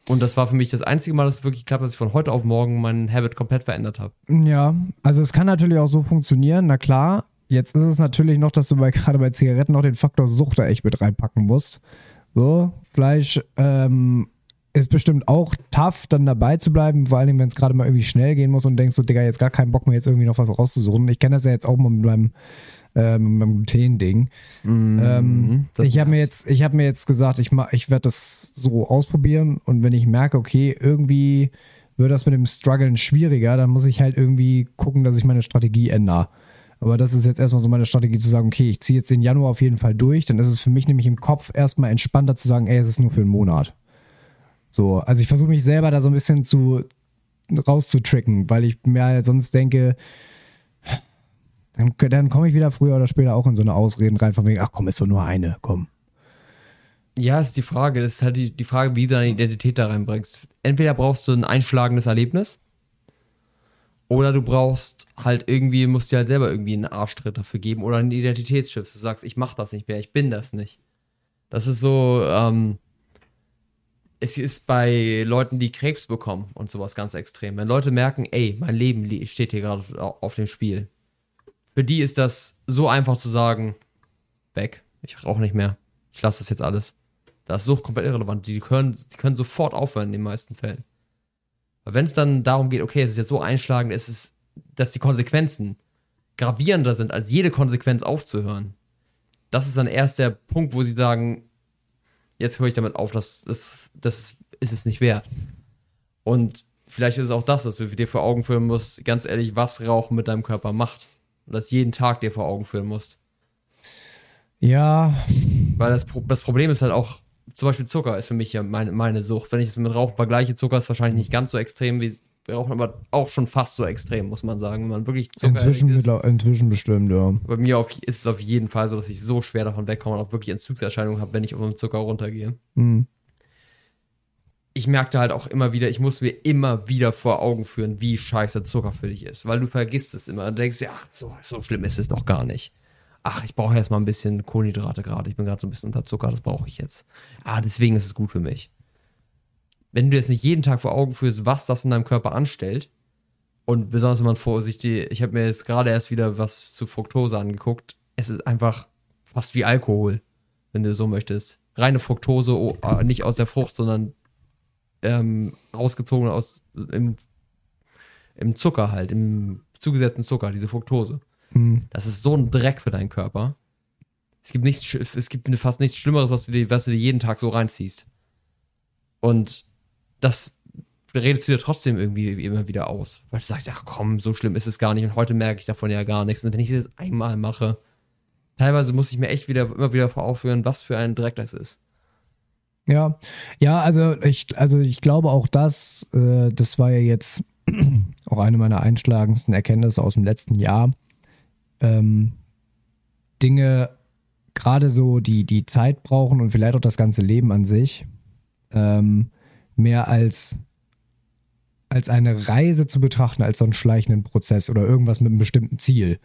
Und das war für mich das einzige Mal, dass es wirklich klappt, dass ich von heute auf morgen meinen Habit komplett verändert habe. Ja, also es kann natürlich auch so funktionieren, na klar. Jetzt ist es natürlich noch, dass du bei, gerade bei Zigaretten noch den Faktor Sucht da echt mit reinpacken musst. So, Fleisch ähm, ist bestimmt auch tough, dann dabei zu bleiben, vor allem, wenn es gerade mal irgendwie schnell gehen muss und denkst so, Digga, jetzt gar keinen Bock mehr, jetzt irgendwie noch was rauszusuchen. Ich kenne das ja jetzt auch mal mit meinem ähm, beim Gluten-Ding. Mm, ähm, ich habe mir jetzt, ich habe mir jetzt gesagt, ich mach, ich werde das so ausprobieren und wenn ich merke, okay, irgendwie wird das mit dem Struggeln schwieriger, dann muss ich halt irgendwie gucken, dass ich meine Strategie ändere. Aber das ist jetzt erstmal so meine Strategie zu sagen, okay, ich ziehe jetzt den Januar auf jeden Fall durch, dann ist es für mich nämlich im Kopf erstmal entspannter zu sagen, ey, es ist nur für einen Monat. So, also ich versuche mich selber da so ein bisschen zu rauszutricken, weil ich mir halt sonst denke, dann, dann komme ich wieder früher oder später auch in so eine Ausreden rein, von wegen, ach komm, ist doch nur eine, komm. Ja, ist die Frage. Das ist halt die, die Frage, wie du deine Identität da reinbringst. Entweder brauchst du ein einschlagendes Erlebnis oder du brauchst halt irgendwie, musst dir halt selber irgendwie einen Arschtritt dafür geben oder einen Identitätsschiff. Du sagst, ich mach das nicht mehr, ich bin das nicht. Das ist so, ähm, es ist bei Leuten, die Krebs bekommen und sowas ganz extrem. Wenn Leute merken, ey, mein Leben steht hier gerade auf dem Spiel für die ist das so einfach zu sagen, weg, ich rauche nicht mehr, ich lasse das jetzt alles. Das ist Sucht komplett irrelevant. Die können, die können sofort aufhören in den meisten Fällen. Aber wenn es dann darum geht, okay, es ist jetzt so einschlagend, es ist, dass die Konsequenzen gravierender sind, als jede Konsequenz aufzuhören, das ist dann erst der Punkt, wo sie sagen, jetzt höre ich damit auf, das, das, das ist es nicht wert. Und vielleicht ist es auch das, dass du dir vor Augen führen musst, ganz ehrlich, was Rauchen mit deinem Körper macht und das jeden Tag dir vor Augen führen musst. Ja. Weil das, das Problem ist halt auch, zum Beispiel Zucker ist für mich ja meine, meine Sucht. Wenn ich es mit Rauchen vergleiche, Zucker ist wahrscheinlich nicht ganz so extrem wie Rauchen, aber auch schon fast so extrem, muss man sagen. Wenn man wirklich Zucker inzwischen, ist, inzwischen bestimmt, ja. Bei mir auf, ist es auf jeden Fall so, dass ich so schwer davon wegkomme und auch wirklich Entzugserscheinungen habe, wenn ich auf Zucker runtergehe. Mhm ich merkte halt auch immer wieder, ich muss mir immer wieder vor Augen führen, wie scheiße Zucker für dich ist, weil du vergisst es immer und denkst, ja, so, so schlimm ist es doch gar nicht. ach, ich brauche erstmal ein bisschen Kohlenhydrate gerade, ich bin gerade so ein bisschen unter Zucker, das brauche ich jetzt. Ah, deswegen ist es gut für mich. Wenn du jetzt nicht jeden Tag vor Augen führst, was das in deinem Körper anstellt, und besonders wenn man vorsichtig, ich habe mir jetzt gerade erst wieder was zu Fructose angeguckt, es ist einfach fast wie Alkohol, wenn du so möchtest. Reine Fructose, oh, äh, nicht aus der Frucht, sondern ähm, rausgezogen aus im, im Zucker halt, im zugesetzten Zucker, diese Fructose. Hm. Das ist so ein Dreck für deinen Körper. Es gibt nichts, es gibt fast nichts Schlimmeres, was du dir, was du dir jeden Tag so reinziehst. Und das redest du dir trotzdem irgendwie immer wieder aus. Weil du sagst, ja komm, so schlimm ist es gar nicht und heute merke ich davon ja gar nichts. Und wenn ich das einmal mache, teilweise muss ich mir echt wieder, immer wieder vor aufhören, was für ein Dreck das ist. Ja, ja, also ich, also ich glaube auch das, äh, das war ja jetzt auch eine meiner einschlagendsten Erkenntnisse aus dem letzten Jahr. Ähm, Dinge, gerade so, die, die Zeit brauchen und vielleicht auch das ganze Leben an sich, ähm, mehr als, als eine Reise zu betrachten, als so einen schleichenden Prozess oder irgendwas mit einem bestimmten Ziel.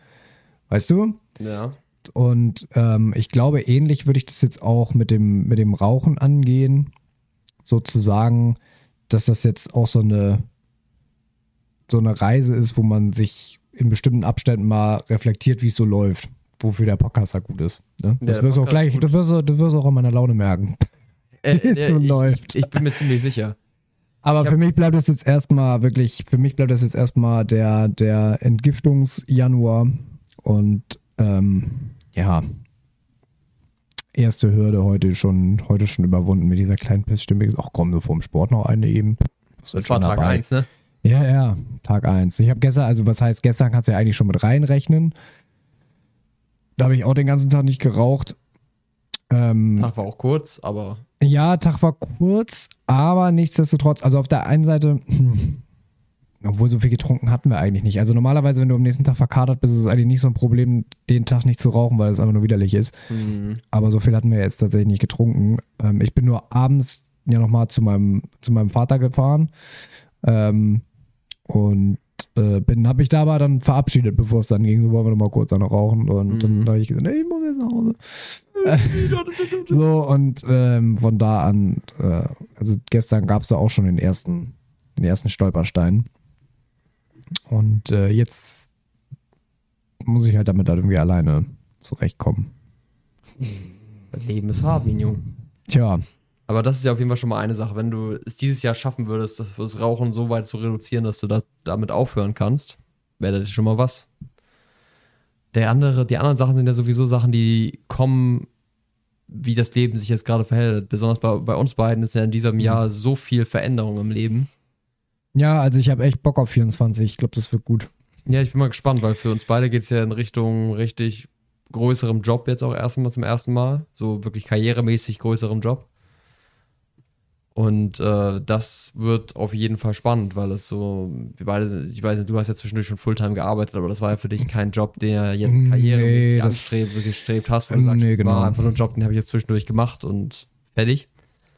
Weißt du? Ja. Und ähm, ich glaube, ähnlich würde ich das jetzt auch mit dem, mit dem Rauchen angehen. Sozusagen, dass das jetzt auch so eine, so eine Reise ist, wo man sich in bestimmten Abständen mal reflektiert, wie es so läuft. Wofür der Podcast halt gut ist. Ne? Das der wirst du auch gleich, das wirst du, das wirst du auch an meiner Laune merken. Äh, Wie es äh, so ich, läuft. Ich, ich bin mir ziemlich sicher. Aber für mich bleibt es jetzt erstmal wirklich, für mich bleibt das jetzt erstmal der, der Entgiftungsjanuar und ähm, ja, erste Hürde heute schon, heute schon überwunden mit dieser kleinen Pissstimme. Ach komm, nur vorm Sport noch eine eben. Das ist war Tag dabei? 1, ne? Ja, ja, Tag 1. Ich habe gestern, also was heißt, gestern kannst du ja eigentlich schon mit reinrechnen. Da habe ich auch den ganzen Tag nicht geraucht. Ähm, Tag war auch kurz, aber ja, Tag war kurz, aber nichtsdestotrotz, also auf der einen Seite, hm, obwohl so viel getrunken hatten wir eigentlich nicht. Also normalerweise, wenn du am nächsten Tag verkatert bist, ist es eigentlich nicht so ein Problem, den Tag nicht zu rauchen, weil es einfach nur widerlich ist. hm, Aber so viel hatten wir jetzt tatsächlich nicht getrunken. Ähm, ich bin nur abends ja nochmal zu meinem, zu meinem Vater gefahren. Ähm, und äh, bin, habe ich da aber dann verabschiedet, bevor es dann ging. So wollen wir nochmal kurz an rauchen. Und Mhm. dann habe ich gesagt, nee, ich muss jetzt nach Hause. so, und ähm, von da an, äh, also gestern gab es da auch schon den ersten, den ersten Stolperstein. Und äh, jetzt muss ich halt damit halt irgendwie alleine zurechtkommen. das Leben ist hart, Minion. Tja, Aber das ist ja auf jeden Fall schon mal eine Sache. Wenn du es dieses Jahr schaffen würdest, das, das Rauchen so weit zu reduzieren, dass du das damit aufhören kannst, wäre das schon mal was. Der andere, die anderen Sachen sind ja sowieso Sachen, die kommen, wie das Leben sich jetzt gerade verhält. Besonders bei, bei uns beiden ist ja in diesem Jahr so viel Veränderung im Leben. Ja, also ich habe echt Bock auf 24. Ich glaube, das wird gut. Ja, ich bin mal gespannt, weil für uns beide geht es ja in Richtung richtig größerem Job jetzt auch erstmal zum ersten Mal. So wirklich karrieremäßig größerem Job. Und äh, das wird auf jeden Fall spannend, weil es so, wir beide, sind- ich weiß nicht, du hast ja zwischendurch schon Fulltime gearbeitet, aber das war ja für dich kein Job, den ja jetzt Nee, karriermäßig das- anstrebt, gestrebt hast, wo du sagst, Nee, genau. war einfach nur ein Job, den habe ich jetzt zwischendurch gemacht und fertig.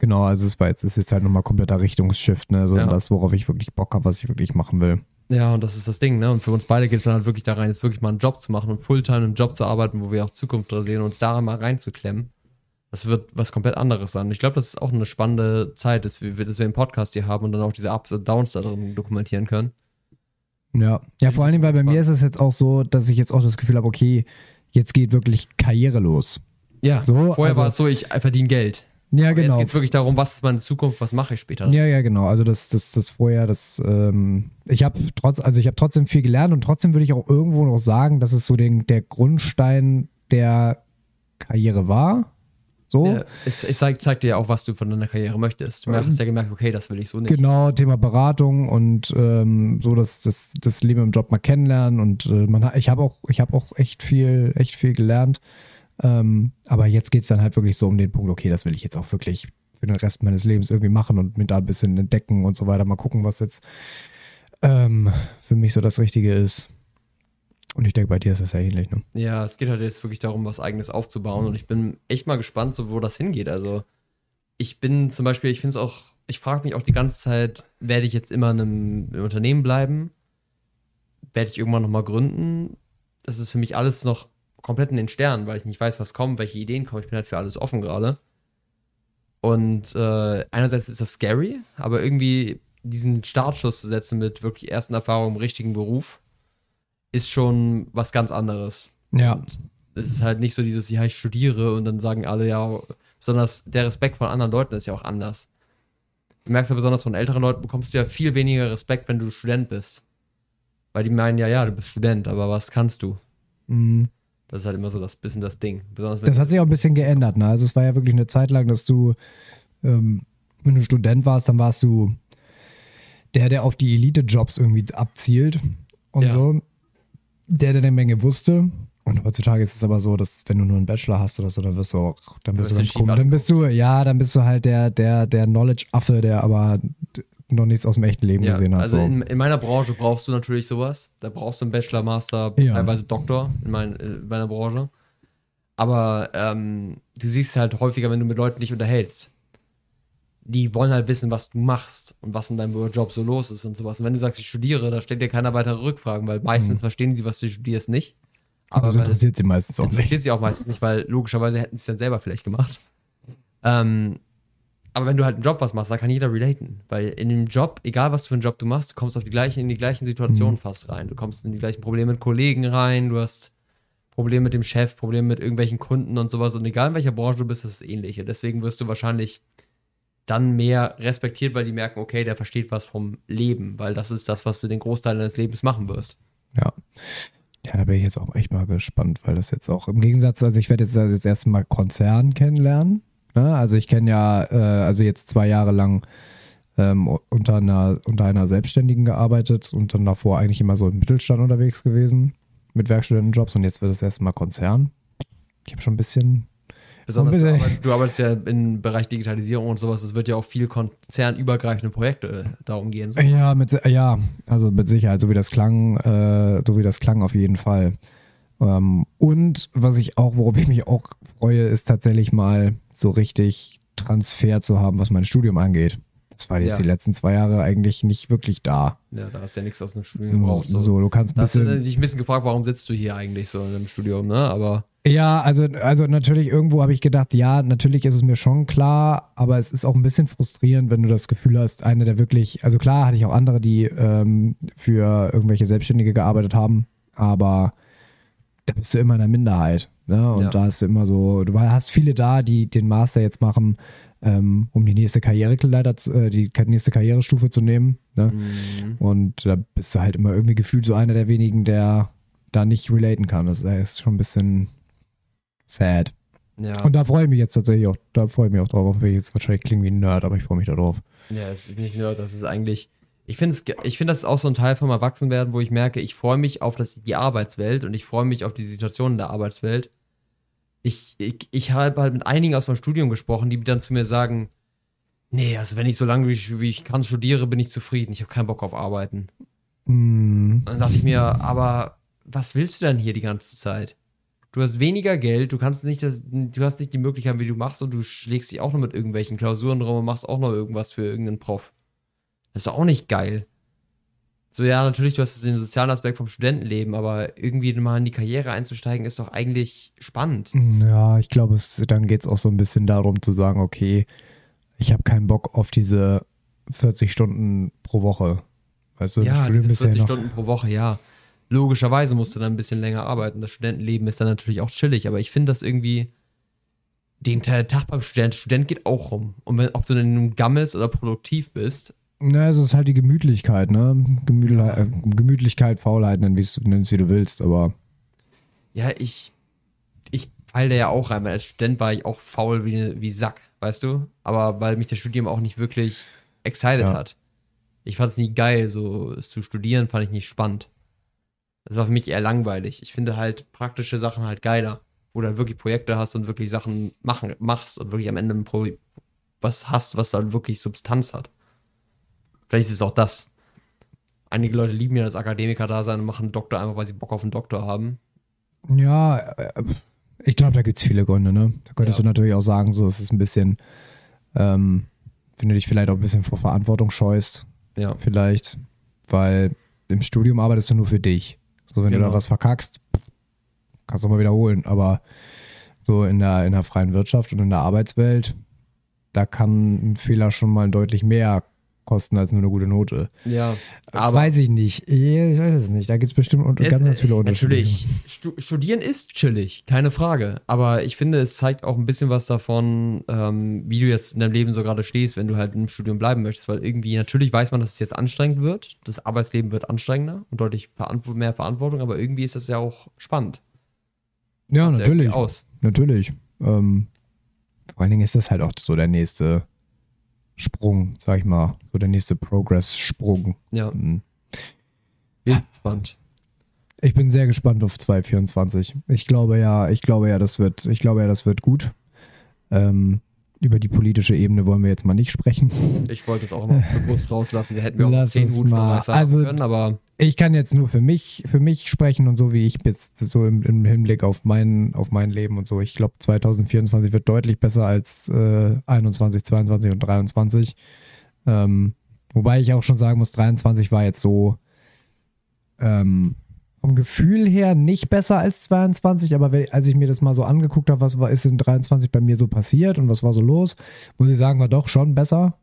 Genau, also es war jetzt, ist jetzt halt nochmal kompletter Richtungsshift, ne? So Ja. das, worauf ich wirklich Bock habe, was ich wirklich machen will. Ja, und das ist das Ding, ne? Und für uns beide geht es dann halt wirklich da rein, jetzt wirklich mal einen Job zu machen und Fulltime einen Job zu arbeiten, wo wir auch Zukunft drin sehen und uns da mal reinzuklemmen. Das wird was komplett anderes sein. Ich glaube, das ist auch eine spannende Zeit, dass wir, dass wir einen Podcast hier haben und dann auch diese Ups und Downs da drin dokumentieren können. Ja. Ja, vor allen Dingen, weil bei mir ist es jetzt auch so, dass ich jetzt auch das Gefühl habe, okay, jetzt geht wirklich Karriere los. Ja, So, vorher also- war es so, ich verdiene Geld. Ja, Jetzt genau. geht es wirklich darum, was ist meine Zukunft, was mache ich später. Ja, ja, genau. Also das, das, das vorher, das, ähm, ich habe trotz, also ich habe trotzdem viel gelernt und trotzdem würde ich auch irgendwo noch sagen, dass es so den, der Grundstein der Karriere war. So. Ja, es, es zeigt, zeigt dir ja auch, was du von deiner Karriere möchtest. Du hast ja gemerkt, okay, das will ich so nicht. Genau, Thema Beratung und ähm, so das, das, das Leben im Job mal kennenlernen und äh, man ich habe auch, ich habe auch echt viel, echt viel gelernt. Ähm, aber jetzt geht es dann halt wirklich so um den Punkt, okay, das will ich jetzt auch wirklich für den Rest meines Lebens irgendwie machen und mir da ein bisschen entdecken und so weiter. Mal gucken, was jetzt ähm, für mich so das Richtige ist. Und ich denke, bei dir ist das ja ähnlich, ne? Ja, es geht halt jetzt wirklich darum, was eigenes aufzubauen und ich bin echt mal gespannt, so wo das hingeht. Also ich bin zum Beispiel, ich finde es auch, ich frage mich auch die ganze Zeit, werde ich jetzt immer in einem Unternehmen bleiben? Werde ich irgendwann nochmal gründen? Das ist für mich alles noch komplett in den Sternen, weil ich nicht weiß, was kommt, welche Ideen kommen. Ich bin halt für alles offen gerade. Und äh, einerseits ist das scary, aber irgendwie diesen Startschuss zu setzen mit wirklich ersten Erfahrungen im richtigen Beruf ist schon was ganz anderes. Ja. Und es ist halt nicht so dieses, ja, ich studiere und dann sagen alle, ja, besonders der Respekt von anderen Leuten ist ja auch anders. Du merkst ja besonders von älteren Leuten, bekommst du ja viel weniger Respekt, wenn du Student bist. Weil die meinen ja, ja, du bist Student, aber was kannst du? Mhm. Das ist halt immer so das bisschen das Ding. Besonders Das hat sich auch ein bisschen geändert. Ne? Also es war ja wirklich eine Zeit lang, dass du, ähm, wenn du Student warst, dann warst du der, der auf die Elite-Jobs irgendwie abzielt und Ja. so. Der, der eine Menge wusste. Und heutzutage ist es aber so, dass wenn du nur einen Bachelor hast oder so, dann wirst du auch, dann wirst du du ganz komisch. Dann bist du, ja, dann bist du halt der, der, der Knowledge-Affe, der aber noch nichts aus dem echten Leben ja, gesehen hat. also so. in, in meiner Branche brauchst du natürlich sowas. Da brauchst du einen Bachelor, Master, Ja. teilweise Doktor in, mein, in meiner Branche. Aber ähm, du siehst halt häufiger, wenn du mit Leuten dich unterhältst. Die wollen halt wissen, was du machst und was in deinem Job so los ist und sowas. Und wenn du sagst, ich studiere, da stellt dir keiner weitere Rückfragen, weil meistens verstehen sie, was du studierst, nicht. aber das interessiert sie meistens auch nicht. Interessiert sie auch meistens nicht, weil logischerweise hätten sie es dann selber vielleicht gemacht. Ähm, aber wenn du halt einen Job was machst, da kann jeder relaten. Weil in dem Job, egal was für einen Job du machst, du kommst auf die gleichen, in die gleichen Situationen fast rein. Du kommst in die gleichen Probleme mit Kollegen rein, du hast Probleme mit dem Chef, Probleme mit irgendwelchen Kunden und sowas. Und egal in welcher Branche du bist, das ist ähnlich. Und deswegen wirst du wahrscheinlich dann mehr respektiert, weil die merken, okay, der versteht was vom Leben, weil das ist das, was du den Großteil deines Lebens machen wirst. Ja. Ja, da bin ich jetzt auch echt mal gespannt, weil das jetzt auch im Gegensatz, also ich werde jetzt das erste Mal Konzern kennenlernen. Ne? Also ich kenne ja, äh, also jetzt zwei Jahre lang ähm, unter, einer, unter einer Selbstständigen gearbeitet und dann davor eigentlich immer so im Mittelstand unterwegs gewesen mit Werkstudentenjobs und jetzt wird das erste Mal Konzern. Ich habe schon ein bisschen, Besonders So du, ein bisschen- arbeit, du arbeitest ja im Bereich Digitalisierung und sowas. Es wird ja auch viel konzernübergreifende Projekte äh, darum gehen. So. ja, mit, ja, also mit Sicherheit, so wie das klang, äh, so wie das klang auf jeden Fall. Ähm, und was ich auch, worauf ich mich auch freue, ist tatsächlich mal so richtig Transfer zu haben, was mein Studium angeht. Das war jetzt Ja. die letzten zwei Jahre eigentlich nicht wirklich da. Ja, da hast du ja nichts aus dem Studium gebraucht. So, So. du kannst ein Da hast du bisschen. dich ein bisschen gefragt, warum sitzt du hier eigentlich so in einem Studium, ne? Aber Ja, also, also natürlich irgendwo habe ich gedacht, ja, natürlich ist es mir schon klar, aber es ist auch ein bisschen frustrierend, wenn du das Gefühl hast, einer, der wirklich, also klar hatte ich auch andere, die ähm, für irgendwelche Selbstständige gearbeitet haben, aber da bist du immer in der Minderheit. Ne? Und Ja. da hast du immer so, du hast viele da, die den Master jetzt machen, ähm, um die nächste Karriereleiter, zu- äh, die nächste Karrierestufe zu nehmen. Ne? Mhm. Und da bist du halt immer irgendwie gefühlt so einer der wenigen, der da nicht relaten kann. Das ist schon ein bisschen sad. ja, Und da freue ich mich jetzt tatsächlich auch, da freue ich mich auch drauf, auch wenn ich jetzt wahrscheinlich klinge wie ein Nerd, aber ich freue mich da drauf. ja, es ist nicht nur, das ist eigentlich. Ich finde, es- ich finde, das ist auch so ein Teil vom Erwachsenwerden, wo ich merke, ich freue mich auf das, die Arbeitswelt und ich freue mich auf die Situation in der Arbeitswelt. Ich, ich, ich habe halt mit einigen aus meinem Studium gesprochen, die dann zu mir sagen, nee, also wenn ich so lange wie ich, wie ich kann studiere, bin ich zufrieden. Ich habe keinen Bock auf Arbeiten. Mm, Dann dachte ich mir, aber was willst du denn hier die ganze Zeit? Du hast weniger Geld, du kannst nicht das, du hast nicht die Möglichkeit, wie du machst und du schlägst dich auch noch mit irgendwelchen Klausuren rum und machst auch noch irgendwas für irgendeinen Prof. Das ist doch auch nicht geil. So, ja, natürlich, du hast den sozialen Aspekt vom Studentenleben, aber irgendwie mal in die Karriere einzusteigen, ist doch eigentlich spannend. ja, ich glaube, es, dann geht es auch so ein bisschen darum zu sagen, okay, ich habe keinen Bock auf diese 40 Stunden pro Woche. Weißt du, Ja, diese bist du ja 40 noch, Stunden pro Woche, ja. Logischerweise musst du dann ein bisschen länger arbeiten. Das Studentenleben ist dann natürlich auch chillig, aber ich finde das irgendwie. Den Tag beim Student, Student geht auch rum. Und wenn, ob du dann nun gammelst oder produktiv bist, Na, es ist halt die Gemütlichkeit, ne? Gemütli äh, Gemütlichkeit, Faulheit, nenn es wie du willst, aber ja, ich, ich fall da ja auch rein, weil als Student war ich auch faul wie, wie Sack, weißt du? Aber weil mich das Studium auch nicht wirklich excited Ja. hat. Ich fand es nie geil, so es zu studieren, fand ich nicht spannend. Das war für mich eher langweilig. Ich finde halt praktische Sachen halt geiler, wo du halt wirklich Projekte hast und wirklich Sachen machen, machst und wirklich am Ende ein Pro was hast, was dann wirklich Substanz hat. Vielleicht ist es auch das. Einige Leute lieben ja das Akademiker-Dasein und machen einen Doktor einfach, weil sie Bock auf einen Doktor haben. Ja, äh, ich glaube, da gibt es viele Gründe, ne? Da könntest Ja. du natürlich auch sagen, so es ist ein bisschen, ähm, wenn du dich vielleicht auch ein bisschen vor Verantwortung scheust, Ja. vielleicht, weil im Studium arbeitest du nur für dich. So, wenn du Genau. da was verkackst, kannst du mal wiederholen. Aber so in der, in der freien Wirtschaft und in der Arbeitswelt, da kann ein Fehler schon mal deutlich mehr kosten als nur eine gute Note. Ja, Aber weiß ich nicht. Ich weiß es nicht. Da gibt es bestimmt un- Es- ganz, ganz viele Unterschiede. Natürlich, Stu studieren ist chillig, keine Frage. Aber ich finde, es zeigt auch ein bisschen was davon, ähm, wie du jetzt in deinem Leben so gerade stehst, wenn du halt im Studium bleiben möchtest. Weil irgendwie, natürlich weiß man, dass es jetzt anstrengend wird. Das Arbeitsleben wird anstrengender und deutlich mehr Verantwortung, aber irgendwie ist das ja auch spannend. Ja, Sieht sehr natürlich. Aus. Natürlich. Ähm, vor allen Dingen ist das halt auch so der nächste Sprung, sag ich mal. So der nächste Progress-Sprung. Ja, Mhm. wir sind gespannt. Ich bin sehr gespannt auf 2024. Ich glaube ja, ich glaube ja, das wird, ich glaube ja, das wird gut. Ähm, über die politische Ebene wollen wir jetzt mal nicht sprechen. Ich wollte es auch immer bewusst rauslassen. Wir hätten wir auch Lass zehn es Minuten mal. Also- haben können, aber Ich kann jetzt nur für mich, für mich sprechen und so wie ich jetzt so im, im Hinblick auf mein, auf mein Leben und so. Ich glaube, 2024 wird deutlich besser als äh, 21, 22 und 23. Ähm, wobei ich auch schon sagen muss, 23 war jetzt so ähm, vom Gefühl her nicht besser als 22, aber wenn, als ich mir das mal so angeguckt habe, was war, ist in 23 bei mir so passiert und was war so los, muss ich sagen, war doch schon besser.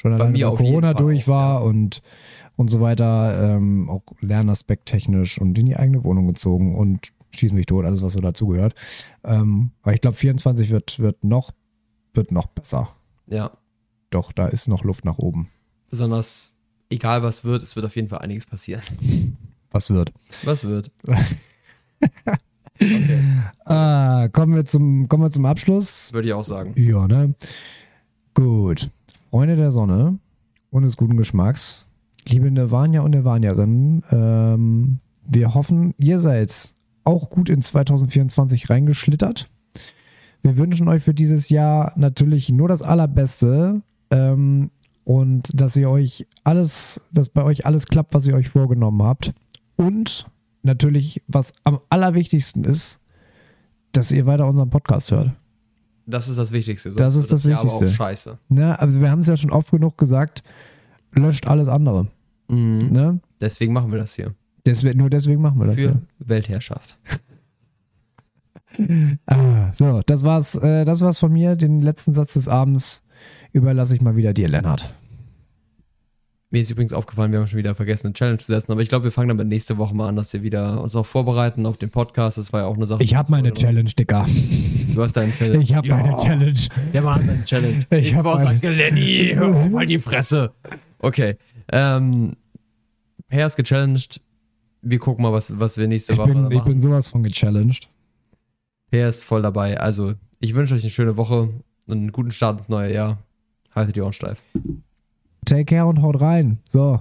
Schon allein, mir weil Corona durch auch, war ja. und, und so weiter, ähm, auch Lernaspekt technisch und in die eigene Wohnung gezogen und schieß mich tot, alles was so dazugehört. Ähm, aber ich glaube, 24 wird, wird, noch, wird noch besser. ja, Doch, da ist noch Luft nach oben. besonders egal was wird, es wird auf jeden Fall einiges passieren. Was wird? Was wird? Ah, kommen, wir zum, kommen wir zum Abschluss. Würde ich auch sagen. Ja, ne? Gut. Freunde der Sonne und des guten Geschmacks, liebe Nirvania und Nirvanierinnen, ähm, wir hoffen, ihr seid auch gut in 2024 reingeschlittert. Wir wünschen euch für dieses Jahr natürlich nur das Allerbeste ähm, und dass ihr euch alles, dass bei euch alles klappt, was ihr euch vorgenommen habt. Und natürlich, was am allerwichtigsten ist, dass ihr weiter unseren Podcast hört. Das ist das Wichtigste. Das ist das aber Wichtigste. auch scheiße. Ne, also wir haben es ja schon oft genug gesagt, löscht alles andere. Ne? Deswegen machen wir das hier. Deswegen, nur deswegen machen wir das Für ja. Weltherrschaft. Ah, so, das war's, äh, das war's von mir. Den letzten Satz des Abends überlasse ich mal wieder dir, Lennart. Mir ist übrigens aufgefallen, wir haben schon wieder vergessen, eine Challenge zu setzen, aber ich glaube, wir fangen damit nächste Woche mal an, dass wir wieder uns auch vorbereiten auf den Podcast. Das war ja auch eine Sache. Ich habe meine Challenge, Dicker. Du hast deine Challenge. Ich habe meine Challenge. Der war eine Challenge. Ich hab war eine- Lenny, hör mal die Fresse. Okay. Ähm, Per ist gechallenged. Wir gucken mal, was, was wir nächste Ich Woche bin, ich machen. bin sowas von gechallenged. Per ist voll dabei. Also, ich wünsche euch eine schöne Woche und einen guten Start ins neue Jahr. Haltet die Ohren steif. Take care und haut rein. So.